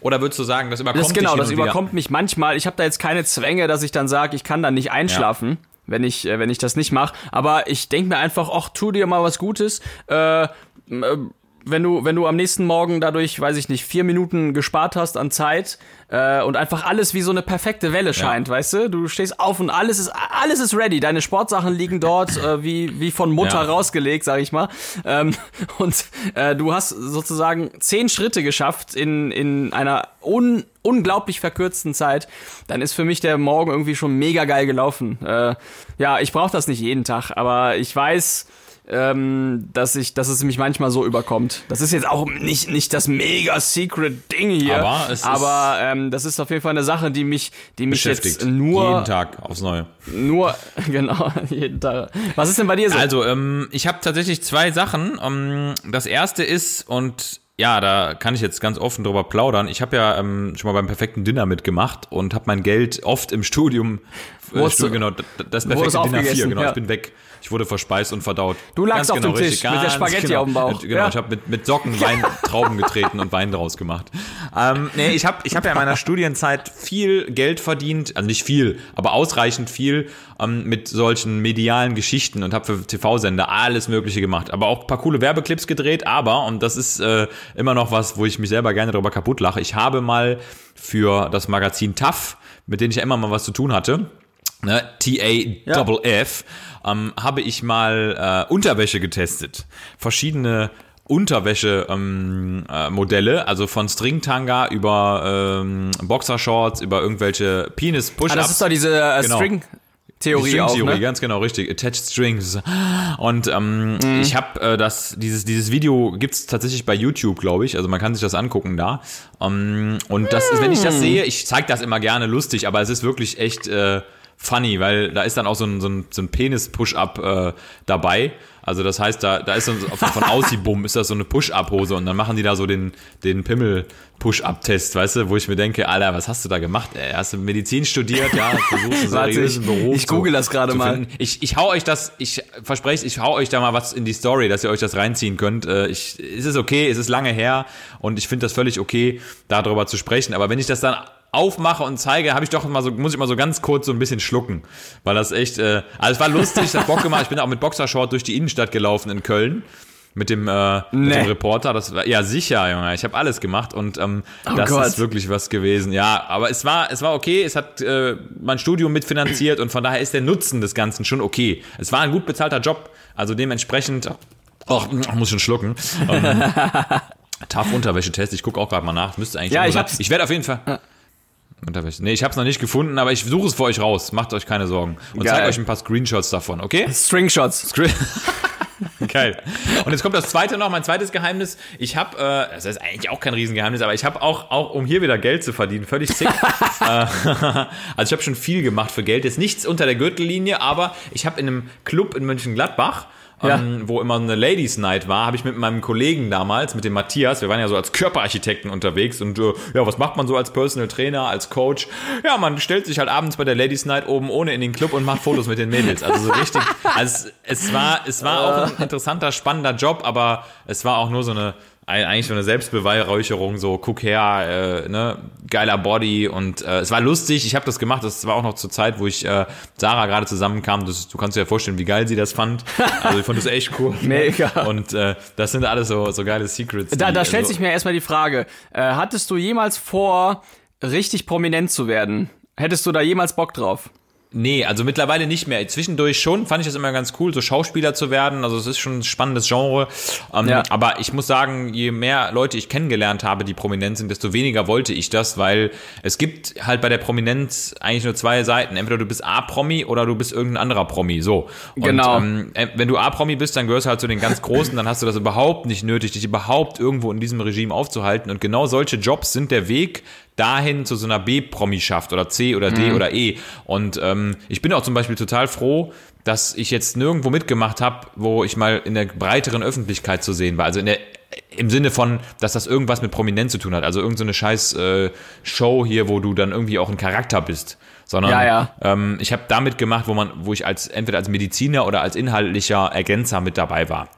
Oder würdest du sagen, das überkommt Das genau, dich hin das und wieder? überkommt mich manchmal. Ich habe da jetzt keine Zwänge, dass ich dann sage, ich kann dann nicht einschlafen, wenn ich äh, wenn ich das nicht mache. Aber ich denke mir einfach, ach, tu dir mal was Gutes. Äh, äh, wenn du wenn du am nächsten Morgen dadurch, weiß ich nicht, vier Minuten gespart hast an Zeit äh, und einfach alles wie so eine perfekte Welle scheint, weißt du? Du stehst auf und alles ist alles ist ready. Deine Sportsachen liegen dort [laughs] äh, wie wie von Mutter Ja. rausgelegt, sag ich mal. Ähm, und äh, du hast sozusagen zehn Schritte geschafft in, in einer un, unglaublich verkürzten Zeit, dann ist für mich der Morgen irgendwie schon mega geil gelaufen. Äh, ja, ich brauche das nicht jeden Tag, aber ich weiß, ähm, dass ich, dass es mich manchmal so überkommt. Das ist jetzt auch nicht, nicht das mega secret Ding hier, Aber es aber ähm, das ist auf jeden Fall eine Sache, die mich, die mich beschäftigt. jetzt nur, jeden Tag aufs Neue. nur, [laughs] genau, jeden Tag. Was ist denn bei dir so? Also, ähm, ich habe tatsächlich zwei Sachen. Ähm, das erste ist, und ja, da kann ich jetzt ganz offen drüber plaudern. Ich habe ja ähm, schon mal beim perfekten Dinner mitgemacht und habe mein Geld oft im Studium, Wurdest Studium du- genau, das wurdest perfekte Dinner 4, aufgegessen, genau, ja. ich bin weg. Ich wurde verspeist und verdaut. Du lagst auf dem richtig, Tisch mit der ganz Spaghetti auf dem Bauch. Genau, Ja. ich habe mit, mit Socken Wein, Trauben getreten und Wein draus gemacht. Ähm, nee, ich habe ich hab ja in meiner Studienzeit viel Geld verdient, also nicht viel, aber ausreichend viel ähm, mit solchen medialen Geschichten und habe für TV-Sender alles Mögliche gemacht. Aber auch ein paar coole Werbeclips gedreht, aber, und das ist äh, immer noch was, wo ich mich selber gerne darüber kaputt lache, ich habe mal für das Magazin TAF, mit dem ich ja immer mal was zu tun hatte, ne, T-A-F-F, ähm, habe ich mal äh, Unterwäsche getestet. Verschiedene Unterwäsche-Modelle, ähm, äh, Modelle, also von Stringtanga über ähm, Boxershorts, über irgendwelche Penis-Push-Ups. ah, das ist doch diese äh, Genau. String. Theorie auch, String-Theorie, ne? ganz genau, richtig. Attached Strings. Und ähm, Mhm. ich habe äh, das, dieses, dieses Video gibt's tatsächlich bei YouTube, glaube ich. Also man kann sich das angucken da. Ähm, und das ist, wenn ich Mhm. das sehe, ich zeige das immer gerne lustig, aber es ist wirklich echt äh, funny, weil da ist dann auch so ein, so ein, so ein Penis-Push-Up äh, dabei. Also das heißt, da, da ist so von, Aussibum ist das so eine Push-Up-Hose und dann machen die da so den, den Pimmel-Push-Up-Test, weißt du, wo ich mir denke, Alter, was hast du da gemacht? Ey, hast du Medizin studiert? Ja, versuchst einen Warte, seriösen ich- Beruf. ich google das gerade zu mal. finden. Ich, ich hau euch das, ich verspreche ich hau euch da mal was in die Story, dass ihr euch das reinziehen könnt. Äh, Ich, es ist okay, es ist lange her und ich finde das völlig okay, darüber zu sprechen. Aber wenn ich das dann aufmache und zeige, habe ich doch mal so, muss ich mal so ganz kurz so ein bisschen schlucken. Weil das echt, äh, also es war lustig, es hat Bock gemacht. Ich bin auch mit Boxershort durch die Innenstadt gelaufen in Köln. Mit dem, äh, mit Nee. dem Reporter, das war, ja sicher, Junge, ich habe alles gemacht und ähm, das Gott. ist wirklich was gewesen. Ja, aber es war, es war okay, es hat äh, mein Studium mitfinanziert und von daher ist der Nutzen des Ganzen schon okay. Es war ein gut bezahlter Job, also dementsprechend, ach, ich muss schon schlucken. Ähm, [laughs] Tough Unterwäschetest, ich gucke auch gerade mal nach. Müsste eigentlich Ja, ich sein. ich werde auf jeden Fall. Unterwäsche. Nee, ich habe es noch nicht gefunden, aber ich suche es für euch raus. Macht euch keine Sorgen. Und zeige euch ein paar Screenshots davon, okay? Stриngshots. [laughs] Geil. Und jetzt kommt das zweite noch, mein zweites Geheimnis. Ich habe, äh, das ist eigentlich auch kein Riesengeheimnis, aber ich habe auch, auch, um hier wieder Geld zu verdienen, völlig sick. [laughs] äh, [laughs] also ich habe schon viel gemacht für Geld. Jetzt nichts unter der Gürtellinie, aber ich habe in einem Club in Mönchengladbach, Ja. ähm, wo immer eine Ladies Night war, habe ich mit meinem Kollegen damals, mit dem Matthias, wir waren ja so als Körperarchitekten unterwegs und äh, ja, was macht man so als Personal Trainer, als Coach? Ja, man stellt sich halt abends bei der Ladies Night oben ohne in den Club und macht Fotos mit den Mädels. Also so richtig, [laughs] also es, es war, es war auch ein interessanter, spannender Job, aber es war auch nur so eine eigentlich so eine Selbstbeweihräucherung, so guck her, äh, ne, geiler Body und äh, es war lustig, ich habe das gemacht, das war auch noch zur Zeit, wo ich äh, Sarah gerade zusammenkam, das, du kannst dir ja vorstellen, wie geil sie das fand, also ich fand das echt cool. Mega. Und äh, das sind alles so, so geile Secrets. Da, die, da stellt also, sich mir erstmal die Frage, äh, hattest du jemals vor, richtig prominent zu werden? Hättest du da jemals Bock drauf? Nee, also mittlerweile nicht mehr. Zwischendurch schon fand ich das immer ganz cool, so Schauspieler zu werden. Also es ist schon ein spannendes Genre. Ähm, Ja. Aber ich muss sagen, je mehr Leute ich kennengelernt habe, die prominent sind, desto weniger wollte ich das, weil es gibt halt bei der Prominenz eigentlich nur zwei Seiten. Entweder du bist A-Promi oder du bist irgendein anderer Promi. So. Und, Genau. Ähm, äh, wenn du A-Promi bist, dann gehörst du halt zu den ganz Großen, dann hast du das überhaupt nicht nötig, dich überhaupt irgendwo in diesem Regime aufzuhalten. Und genau solche Jobs sind der Weg dahin zu so einer B-Promischaft oder C oder D oder E. Und ähm, ich bin auch zum Beispiel total froh, dass ich jetzt nirgendwo mitgemacht habe, wo ich mal in der breiteren Öffentlichkeit zu sehen war. Also in der im Sinne von, dass das irgendwas mit Prominenz zu tun hat. Also irgendeine so eine scheiß äh, Show hier, wo du dann irgendwie auch ein Charakter bist. Sondern Ja, ja. Ähm, ich habe damit gemacht, wo man, wo ich als entweder als Mediziner oder als inhaltlicher Ergänzer mit dabei war.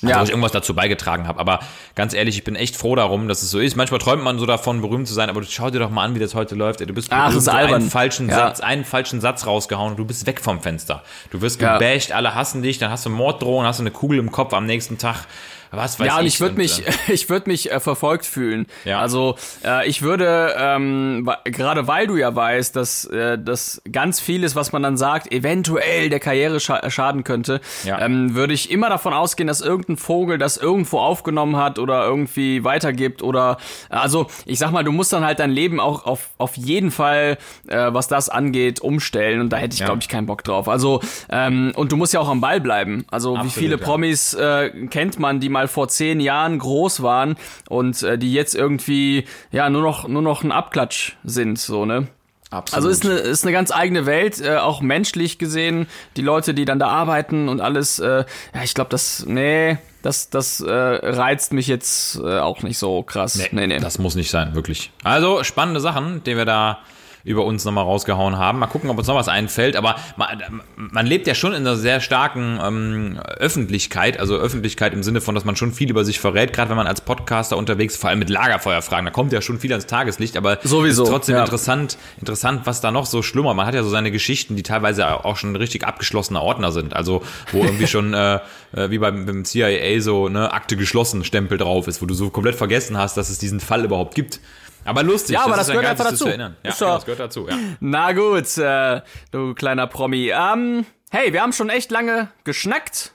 Also, Ja. wo ich irgendwas dazu beigetragen habe. Aber ganz ehrlich, ich bin echt froh darum, dass es so ist. Manchmal träumt man so davon, berühmt zu sein, aber schau dir doch mal an, wie das heute läuft. Ey, du bist Ach, albern. einen falschen Ja. Satz, einen falschen Satz rausgehauen und du bist weg vom Fenster. Du wirst Ja. gebasht, alle hassen dich, dann hast du Morddrohungen, hast du eine Kugel im Kopf am nächsten Tag. Was weiß Ja, und ich. ich würde mich, äh, [laughs] ich würde mich äh, verfolgt fühlen. Ja. Also äh, ich würde ähm, gerade weil du ja weißt, dass äh, dass ganz vieles, was man dann sagt, eventuell der Karriere scha schaden könnte, Ja. ähm, würde ich immer davon ausgehen, dass irgendein Vogel das irgendwo aufgenommen hat oder irgendwie weitergibt oder also ich sag mal, du musst dann halt dein Leben auch auf auf jeden Fall, äh, was das angeht, umstellen und da hätte ich Ja. glaube ich keinen Bock drauf. Also ähm, und du musst ja auch am Ball bleiben. Also wie Absolut, viele ja. Promis äh, kennt man, die mal vor zehn Jahren groß waren und äh, die jetzt irgendwie ja nur noch nur noch ein Abklatsch sind, so ne. absolut. Also ist eine, ist eine ganz eigene Welt, äh, auch menschlich gesehen. Die Leute, die dann da arbeiten und alles, äh, ja, ich glaube, das, nee, das, das äh, reizt mich jetzt äh, auch nicht so krass. Nee, nee. nee. Das muss nicht sein, wirklich. Also spannende Sachen, die wir da über uns nochmal rausgehauen haben. Mal gucken, ob uns noch was einfällt. Aber man, man lebt ja schon in einer sehr starken ähm, Öffentlichkeit. Also Öffentlichkeit im Sinne von, dass man schon viel über sich verrät. Gerade wenn man als Podcaster unterwegs, vor allem mit Lagerfeuerfragen, da kommt ja schon viel ans Tageslicht. Aber Sowieso, ist trotzdem ja. interessant, interessant, was da noch so schlummert. Man hat ja so seine Geschichten, die teilweise auch schon richtig abgeschlossene Ordner sind. Also wo irgendwie [laughs] schon äh, äh, wie beim, beim CIA so ne Akte geschlossen Stempel drauf ist, wo du so komplett vergessen hast, dass es diesen Fall überhaupt gibt. Aber lustig. Ja, aber das ist gehört einfach das dazu. Ja, Ist genau, das gehört dazu, ja. Na gut, äh, du kleiner Promi. Ähm, hey, wir haben schon echt lange geschnackt.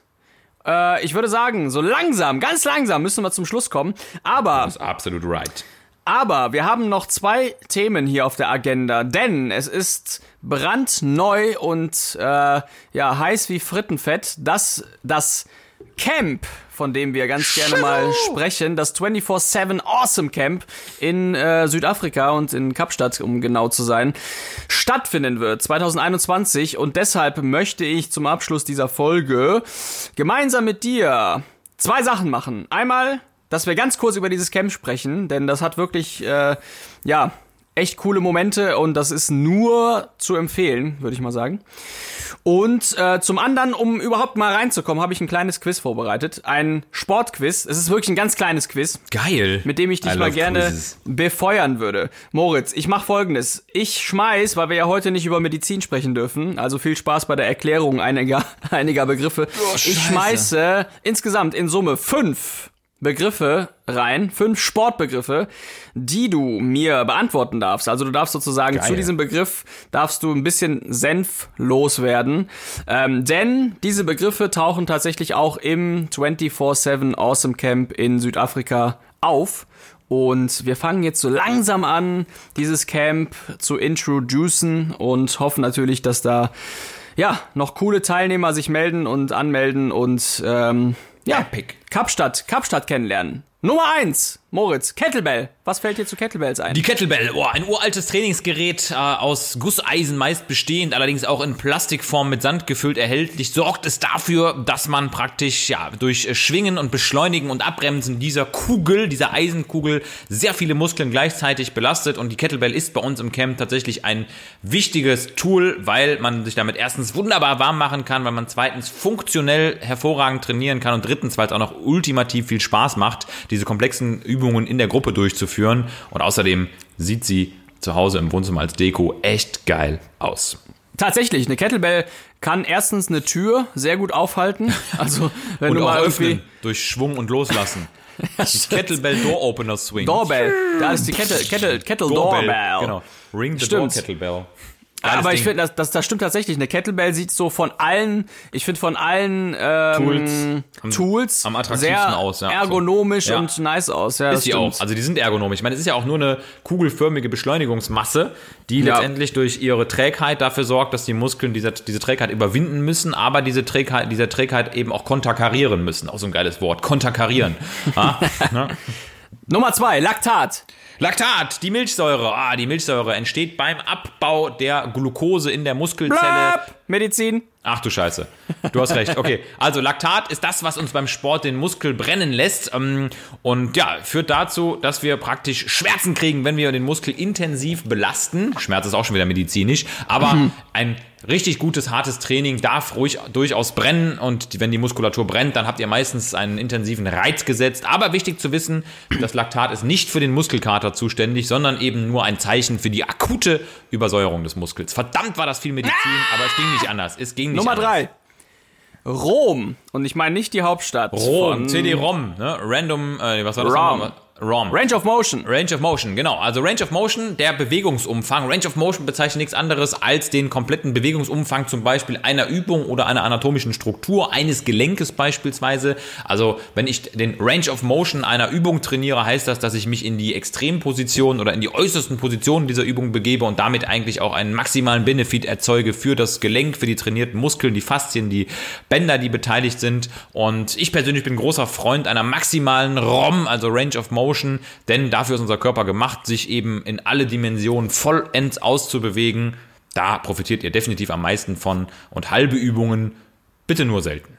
Äh, ich würde sagen, so langsam, ganz langsam müssen wir zum Schluss kommen. Aber Das ist absolut right. Aber wir haben noch zwei Themen hier auf der Agenda, denn es ist brandneu und äh, ja heiß wie Frittenfett, dass das Camp, von dem wir ganz gerne mal sprechen, das 24/7 Awesome Camp in äh, Südafrika und in Kapstadt, um genau zu sein, stattfinden wird 2021 und deshalb möchte ich zum Abschluss dieser Folge gemeinsam mit dir zwei Sachen machen. Einmal dass wir ganz kurz über dieses Camp sprechen, denn das hat wirklich, äh, ja, echt coole Momente und das ist nur zu empfehlen, würde ich mal sagen. Und äh, zum anderen, um überhaupt mal reinzukommen, habe ich ein kleines Quiz vorbereitet. Ein Sportquiz. Es ist wirklich ein ganz kleines Quiz, Geil. mit dem ich dich I mal gerne quizzes. befeuern würde. Moritz, ich mache folgendes. Ich schmeiß, weil wir ja heute nicht über Medizin sprechen dürfen, also viel Spaß bei der Erklärung einiger, [laughs] einiger Begriffe. ich Scheiße. schmeiße insgesamt in Summe fünf Begriffe rein, fünf Sportbegriffe, die du mir beantworten darfst. Also du darfst sozusagen Geil. zu diesem Begriff darfst du ein bisschen Senf loswerden, ähm, denn diese Begriffe tauchen tatsächlich auch im 24/7 Awesome Camp in Südafrika auf. Und wir fangen jetzt so langsam an, dieses Camp zu introducen und hoffen natürlich, dass da ja noch coole Teilnehmer sich melden und anmelden und ähm, ja, Epic. Kapstadt, Kapstadt kennenlernen. Nummer eins, Moritz, Kettlebell. Was fällt dir zu Kettlebells ein? Die Kettlebell, oh, ein uraltes Trainingsgerät äh, aus Gusseisen meist bestehend, allerdings auch in Plastikform mit Sand gefüllt erhältlich, sorgt es dafür, dass man praktisch ja durch Schwingen und Beschleunigen und Abbremsen dieser Kugel, dieser Eisenkugel, sehr viele Muskeln gleichzeitig belastet und die Kettlebell ist bei uns im Camp tatsächlich ein wichtiges Tool, weil man sich damit erstens wunderbar warm machen kann, weil man zweitens funktionell hervorragend trainieren kann und drittens, weil es auch noch ultimativ viel Spaß macht, diese komplexen Übungen in der Gruppe durchzuführen. Und außerdem sieht sie zu Hause im Wohnzimmer als Deko echt geil aus. Tatsächlich, eine Kettlebell kann erstens eine Tür sehr gut aufhalten. [laughs] Also, wenn Und du mal öffnen durch Schwung und Loslassen. Die Kettlebell Door Opener Swing. Doorbell. Da ist die Kettle, Kettle, Kettle Doorbell. Genau. Ring the Stimmt. Door Kettlebell. Geiles Aber ich Ding. finde, das, das, das stimmt tatsächlich. Eine Kettlebell sieht so von allen, ich finde von allen ähm, Tools am- Tools am attraktivsten sehr aus, ja. ergonomisch So. Ja. und nice aus. Ja, Ist sie stimmt. auch. Also die sind ergonomisch. Ich meine, es ist ja auch nur eine kugelförmige Beschleunigungsmasse, die Ja. letztendlich durch ihre Trägheit dafür sorgt, dass die Muskeln diese, diese Trägheit überwinden müssen, aber diese Trägheit, diese Trägheit eben auch konterkarieren müssen. Auch so ein geiles Wort. Konterkarieren. [laughs] ah, ne? Nummer zwei, Laktat. Laktat, die Milchsäure. Ah, die Milchsäure entsteht beim Abbau der Glucose in der Muskelzelle. Blab. Medizin. Ach du Scheiße. Du hast recht. Okay. Also Laktat ist das, was uns beim Sport den Muskel brennen lässt. ähm, Und ja, führt dazu, dass wir praktisch Schmerzen kriegen, wenn wir den Muskel intensiv belasten. Schmerz ist auch schon wieder medizinisch. Aber [laughs] ein richtig gutes, hartes Training darf ruhig durchaus brennen. Und wenn die Muskulatur brennt, dann habt ihr meistens einen intensiven Reiz gesetzt. Aber wichtig zu wissen, das Laktat ist nicht für den Muskelkater zuständig, sondern eben nur ein Zeichen für die akute Übersäuerung des Muskels. Verdammt war das viel Medizin, aber es ging nicht anders. Es ging nicht Nummer anders. drei. Rom. Und ich meine nicht die Hauptstadt. Rom, CD-ROM, ne? Random, äh, was war das? ROM. ROM. Range of Motion. Range of Motion, genau. Also Range of Motion, der Bewegungsumfang. Range of Motion bezeichnet nichts anderes als den kompletten Bewegungsumfang zum Beispiel einer Übung oder einer anatomischen Struktur, eines Gelenkes beispielsweise. Also wenn ich den Range of Motion einer Übung trainiere, heißt das, dass ich mich in die Extremposition oder in die äußersten Positionen dieser Übung begebe und damit eigentlich auch einen maximalen Benefit erzeuge für das Gelenk, für die trainierten Muskeln, die Faszien, die Bänder, die beteiligt sind. Und ich persönlich bin großer Freund einer maximalen ROM, also Range of Motion, denn dafür ist unser Körper gemacht, sich eben in alle Dimensionen vollends auszubewegen. Da profitiert ihr definitiv am meisten von und halbe Übungen bitte nur selten.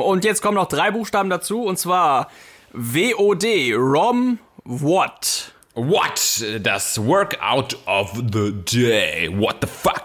Und jetzt kommen noch drei Buchstaben dazu, und zwar WOD. Rom What. What? Das Workout of the Day. What the fuck?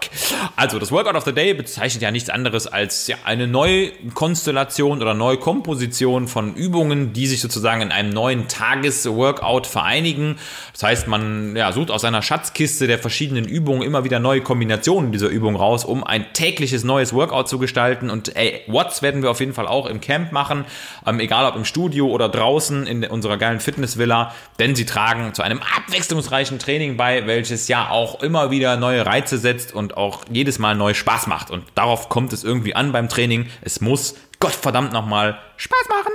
Also, das Workout of the Day bezeichnet ja nichts anderes als ja, eine Neukonstellation oder Neukomposition von Übungen, die sich sozusagen in einem neuen Tagesworkout vereinigen. Das heißt, man ja, sucht aus seiner Schatzkiste der verschiedenen Übungen immer wieder neue Kombinationen dieser Übung raus, um ein tägliches neues Workout zu gestalten. Und ey, Watts werden wir auf jeden Fall auch im Camp machen, ähm, egal ob im Studio oder draußen in unserer geilen Fitnessvilla, denn sie tragen zu einem abwechslungsreichen Training bei, welches ja auch immer wieder neue Reize setzt und auch jedes Mal neu Spaß macht. Und darauf kommt es irgendwie an beim Training. Es muss Gottverdammt nochmal Spaß machen.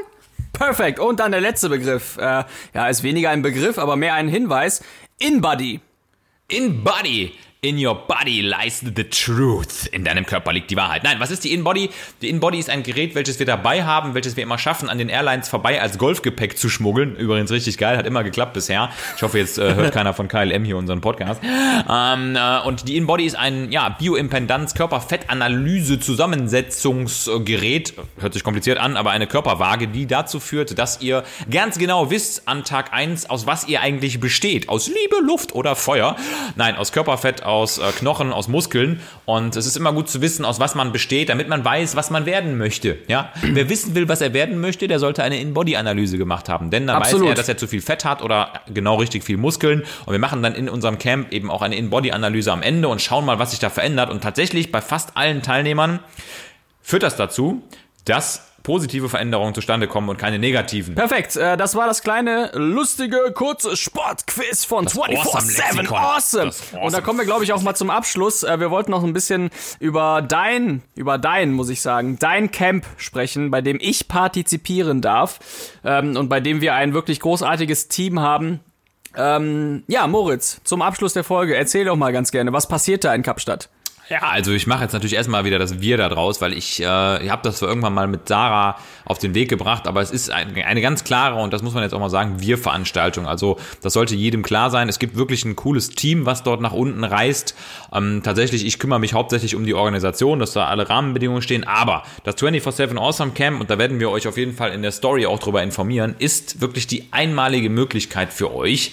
Perfekt. Und dann der letzte Begriff. Äh, ja, ist weniger ein Begriff, aber mehr ein Hinweis. In-Body. In Body. In your body lies the truth. In deinem Körper liegt die Wahrheit. Nein, was ist die In-Body? Die In-Body ist ein Gerät, welches wir dabei haben, welches wir immer schaffen, an den Airlines vorbei als Golfgepäck zu schmuggeln. Übrigens richtig geil, hat immer geklappt bisher. Ich hoffe, jetzt äh, hört keiner von KLM hier unseren Podcast. Ähm, äh, und die In-Body ist ein ja, Bioimpedanz, Körperfettanalyse, Zusammensetzungsgerät. Hört sich kompliziert an, aber eine Körperwaage, die dazu führt, dass ihr ganz genau wisst an Tag 1, aus was ihr eigentlich besteht. Aus Liebe, Luft oder Feuer. Nein, aus Körperfett, aus äh, Knochen, aus Muskeln. Und es ist immer gut zu wissen, aus was man besteht, damit man weiß, was man werden möchte. Ja? Wer wissen will, was er werden möchte, der sollte eine In-Body-Analyse gemacht haben. Denn dann Absolut. weiß er, dass er zu viel Fett hat oder genau richtig viel Muskeln. Und wir machen dann in unserem Camp eben auch eine In-Body-Analyse am Ende und schauen mal, was sich da verändert. Und tatsächlich bei fast allen Teilnehmern führt das dazu, dass positive Veränderungen zustande kommen und keine negativen. Perfekt, äh, das war das kleine, lustige, kurze Sportquiz von 24-7. Awesome-Lexikon. Awesome. Awesome. Und da kommen wir, glaube ich, auch mal zum Abschluss. Äh, wir wollten noch ein bisschen über dein, über dein, muss ich sagen, dein Camp sprechen, bei dem ich partizipieren darf ähm, und bei dem wir ein wirklich großartiges Team haben. Ähm, ja, Moritz, zum Abschluss der Folge, erzähl doch mal ganz gerne, was passiert da in Kapstadt? Ja, also ich mache jetzt natürlich erstmal wieder das Wir da draus, weil ich, äh, ich habe das zwar irgendwann mal mit Sarah auf den Weg gebracht, aber es ist ein, eine ganz klare, und das muss man jetzt auch mal sagen, Wir-Veranstaltung. Also das sollte jedem klar sein. Es gibt wirklich ein cooles Team, was dort nach unten reist. Ähm, tatsächlich, ich kümmere mich hauptsächlich um die Organisation, dass da alle Rahmenbedingungen stehen, aber das 24-7 Awesome Camp, und da werden wir euch auf jeden Fall in der Story auch drüber informieren, ist wirklich die einmalige Möglichkeit für euch,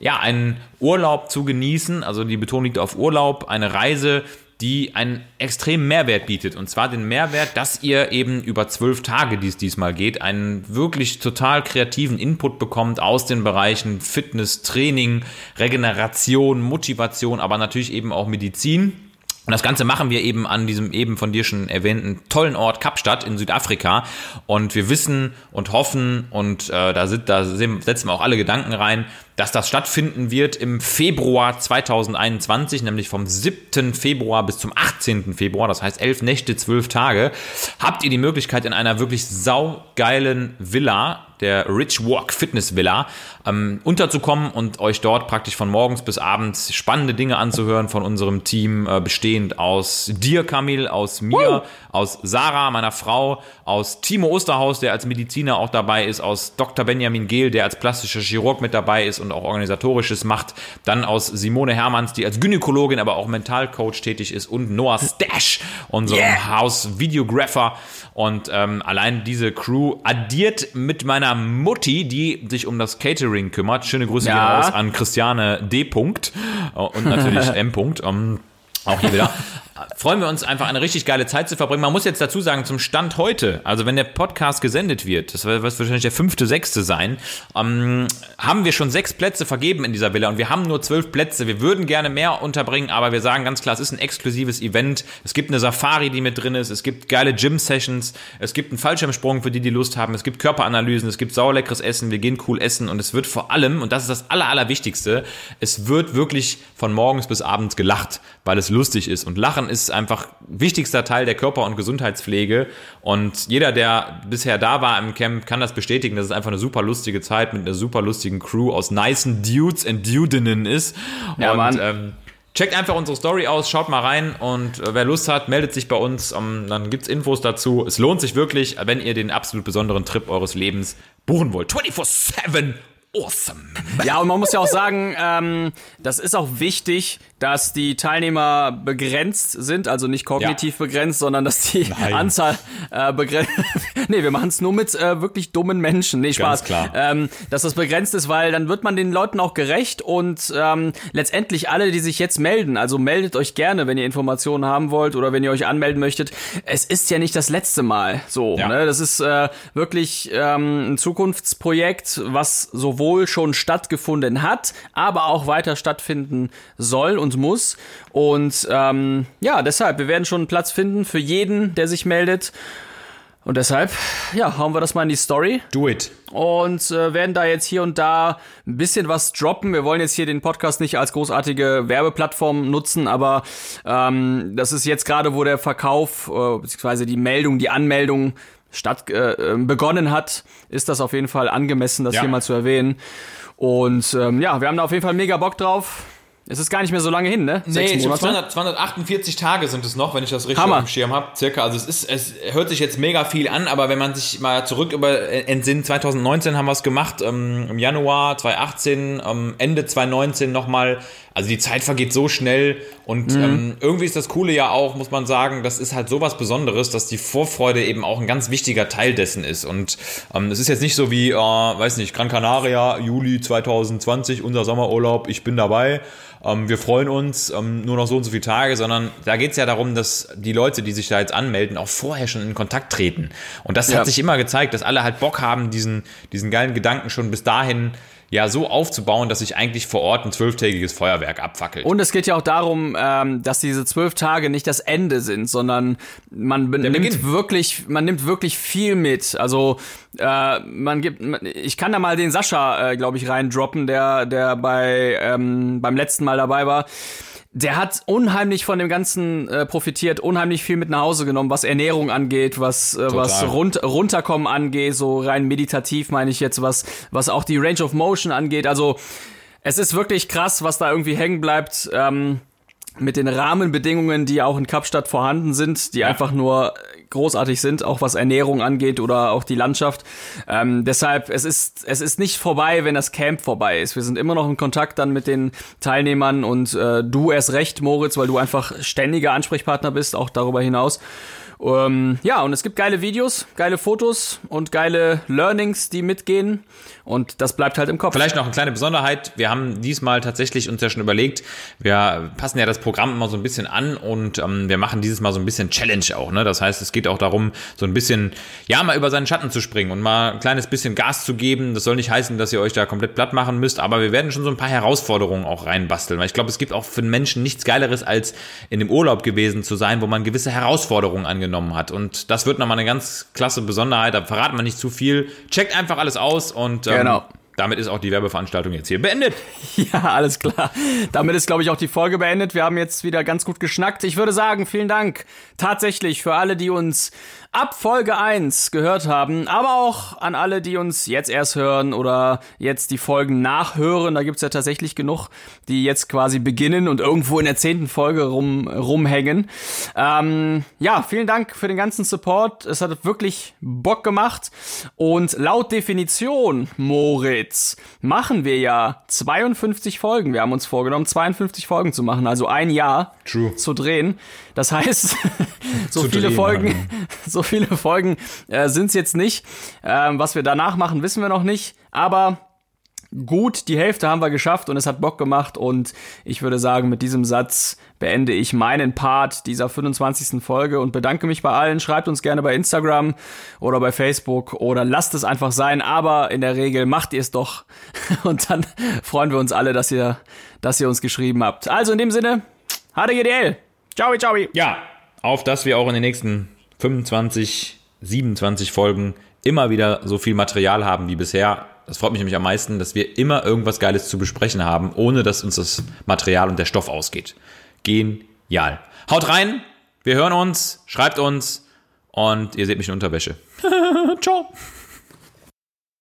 ja, einen Urlaub zu genießen. Also die Betonung liegt auf Urlaub, eine Reise, die einen extremen Mehrwert bietet. Und zwar den Mehrwert, dass ihr eben über zwölf Tage, die es diesmal geht, einen wirklich total kreativen Input bekommt aus den Bereichen Fitness, Training, Regeneration, Motivation, aber natürlich eben auch Medizin. Und das Ganze machen wir eben an diesem eben von dir schon erwähnten tollen Ort Kapstadt in Südafrika. Und wir wissen und hoffen und äh, da, sind, da setzen wir auch alle Gedanken rein, dass das stattfinden wird im Februar 2021, nämlich vom 7. Februar bis zum 18. Februar, das heißt elf Nächte, zwölf Tage, habt ihr die Möglichkeit in einer wirklich saugeilen Villa, der Rich Walk Fitness Villa, ähm, unterzukommen und euch dort praktisch von morgens bis abends spannende Dinge anzuhören von unserem Team, äh, bestehend aus dir, Kamil, aus mir, aus Sarah, meiner Frau, aus Timo Osterhaus, der als Mediziner auch dabei ist, aus Dr. Benjamin Gehl, der als plastischer Chirurg mit dabei ist und auch organisatorisches macht, dann aus Simone Hermanns, die als Gynäkologin, aber auch Mentalcoach tätig ist und Noah Stash, unserem Yeah. Haus-Videographer und ähm, allein diese Crew addiert mit meiner Mutti, die sich um das Catering kümmert. Schöne Grüße Ja. gehen raus an Christiane D. Punkt, äh, und natürlich [laughs] M. Punkt. Auch hier wieder. Freuen wir uns einfach eine richtig geile Zeit zu verbringen. Man muss jetzt dazu sagen, zum Stand heute, also wenn der Podcast gesendet wird, das wird wahrscheinlich der fünfte, sechste sein, ähm, haben wir schon sechs Plätze vergeben in dieser Villa und wir haben nur zwölf Plätze. Wir würden gerne mehr unterbringen, aber wir sagen ganz klar, es ist ein exklusives Event. Es gibt eine Safari, die mit drin ist. Es gibt geile Gym-Sessions. Es gibt einen Fallschirmsprung für die, die Lust haben. Es gibt Körperanalysen. Es gibt sauerleckeres Essen. Wir gehen cool essen und es wird vor allem, und das ist das Aller, Allerwichtigste, es wird wirklich von morgens bis abends gelacht, weil es lustig ist. Und Lachen ist einfach wichtigster Teil der Körper- und Gesundheitspflege. Und jeder, der bisher da war im Camp, kann das bestätigen, dass es einfach eine super lustige Zeit mit einer super lustigen Crew aus nicen Dudes und Dudinnen ist. Ja, und, Mann. Ähm, Checkt einfach unsere Story aus, schaut mal rein und äh, wer Lust hat, meldet sich bei uns. Ähm, dann gibt's Infos dazu. Es lohnt sich wirklich, wenn ihr den absolut besonderen Trip eures Lebens buchen wollt. 24-7 awesome. Ja, und man muss ja auch sagen, ähm, das ist auch wichtig, dass die Teilnehmer begrenzt sind, also nicht kognitiv begrenzt, sondern dass die Nein. Anzahl äh, begrenzt. [laughs] nee, wir machen es nur mit äh, wirklich dummen Menschen. Nee, Spaß. klar. Ähm, dass das begrenzt ist, weil dann wird man den Leuten auch gerecht und ähm, letztendlich alle, die sich jetzt melden, also meldet euch gerne, wenn ihr Informationen haben wollt oder wenn ihr euch anmelden möchtet. Es ist ja nicht das letzte Mal so. Ja. Ne? Das ist äh, wirklich ähm, ein Zukunftsprojekt, was sowohl schon stattgefunden hat, aber auch weiter stattfinden soll und muss. Und ähm, ja, deshalb, wir werden schon einen Platz finden für jeden, der sich meldet. Und deshalb, ja, hauen wir das mal in die Story Do it. und äh, werden da jetzt hier und da ein bisschen was droppen. Wir wollen jetzt hier den Podcast nicht als großartige Werbeplattform nutzen, aber ähm, das ist jetzt gerade, wo der Verkauf äh, beziehungsweise die Meldung, die Anmeldung statt äh, äh, begonnen hat, ist das auf jeden Fall angemessen, das Ja. hier mal zu erwähnen. Und ähm, ja, wir haben da auf jeden Fall mega Bock drauf. Es ist gar nicht mehr so lange hin, ne? Nee, 200, 248 Tage sind es noch, wenn ich das richtig Hammer. auf dem Schirm habe. Circa. Also es ist, es hört sich jetzt mega viel an, aber wenn man sich mal zurück über äh, entsinnt, 2019 haben wir es gemacht, ähm, im Januar 2018, ähm, Ende 2019 nochmal. Also die Zeit vergeht so schnell und ähm, irgendwie ist das Coole ja auch, muss man sagen, das ist halt sowas Besonderes, dass die Vorfreude eben auch ein ganz wichtiger Teil dessen ist. Und ähm, es ist jetzt nicht so wie, äh, weiß nicht, Gran Canaria, Juli 2020, unser Sommerurlaub, ich bin dabei. Ähm, wir freuen uns, ähm, nur noch so und so viele Tage, sondern da geht es ja darum, dass die Leute, die sich da jetzt anmelden, auch vorher schon in Kontakt treten. Und das Ja. hat sich immer gezeigt, dass alle halt Bock haben, diesen, diesen geilen Gedanken schon bis dahin ja so aufzubauen, dass sich eigentlich vor Ort ein zwölftägiges Feuerwerk abfackelt. Und es geht ja auch darum, ähm, dass diese zwölf Tage nicht das Ende sind, sondern man nimmt Beginn. wirklich, man nimmt wirklich viel mit. Also äh, man gibt, ich kann da mal den Sascha, äh, glaube ich, reindroppen, der, der bei ähm, beim letzten Mal dabei war der hat unheimlich von dem Ganzen äh, profitiert, unheimlich viel mit nach Hause genommen, was Ernährung angeht, was, äh, was rund, runterkommen angeht, so rein meditativ meine ich jetzt, was, was auch die Range of Motion angeht. Also es ist wirklich krass, was da irgendwie hängen bleibt. Ähm, mit den Rahmenbedingungen, die auch in Kapstadt vorhanden sind, die ja. einfach nur großartig sind, auch was Ernährung angeht oder auch die Landschaft. Ähm, deshalb, es ist, es ist nicht vorbei, wenn das Camp vorbei ist. Wir sind immer noch in Kontakt dann mit den Teilnehmern und äh, du erst recht, Moritz, weil du einfach ständiger Ansprechpartner bist, auch darüber hinaus. Ähm, ja, und es gibt geile Videos, geile Fotos und geile Learnings, die mitgehen. Und das bleibt halt im Kopf. Vielleicht noch eine kleine Besonderheit. Wir haben diesmal tatsächlich uns ja schon überlegt, wir passen ja das Programm immer so ein bisschen an und ähm, wir machen dieses Mal so ein bisschen Challenge auch. Ne? Das heißt, es geht auch darum, so ein bisschen, ja, mal über seinen Schatten zu springen und mal ein kleines bisschen Gas zu geben. Das soll nicht heißen, dass ihr euch da komplett platt machen müsst, aber wir werden schon so ein paar Herausforderungen auch reinbasteln. Weil ich glaube, es gibt auch für den Menschen nichts Geileres, als in dem Urlaub gewesen zu sein, wo man gewisse Herausforderungen angenommen hat. Und das wird nochmal eine ganz klasse Besonderheit. Da verraten wir nicht zu viel. Checkt einfach alles aus und ähm, Genau. Damit ist auch die Werbeveranstaltung jetzt hier beendet. [laughs] Ja, alles klar. Damit ist, glaube ich, auch die Folge beendet. Wir haben jetzt wieder ganz gut geschnackt. Ich würde sagen, vielen Dank tatsächlich für alle, die uns ab Folge 1 gehört haben, aber auch an alle, die uns jetzt erst hören oder jetzt die Folgen nachhören. Da gibt's ja tatsächlich genug, die jetzt quasi beginnen und irgendwo in der zehnten Folge rum, rumhängen. Ähm, ja, vielen Dank für den ganzen Support. Es hat wirklich Bock gemacht. Und laut Definition, Moritz, machen wir ja 52 Folgen. Wir haben uns vorgenommen, 52 Folgen zu machen, also ein Jahr True. zu drehen. Das heißt, [laughs] so viele drehen, Folgen, [laughs] so viele Folgen äh, sind es jetzt nicht. Ähm, was wir danach machen, wissen wir noch nicht. Aber gut, die Hälfte haben wir geschafft und es hat Bock gemacht. Und ich würde sagen, mit diesem Satz beende ich meinen Part dieser 25. Folge und bedanke mich bei allen. Schreibt uns gerne bei Instagram oder bei Facebook oder lasst es einfach sein. Aber in der Regel macht ihr es doch. [laughs] Und dann freuen wir uns alle, dass ihr, dass ihr uns geschrieben habt. Also in dem Sinne, HDGDL. Ciao, ciao. Ja, auf dass wir auch in den nächsten 25, 27 Folgen immer wieder so viel Material haben wie bisher. Das freut mich nämlich am meisten, dass wir immer irgendwas Geiles zu besprechen haben, ohne dass uns das Material und der Stoff ausgeht. Genial. Haut rein, wir hören uns, schreibt uns und ihr seht mich in Unterwäsche. [laughs] Ciao.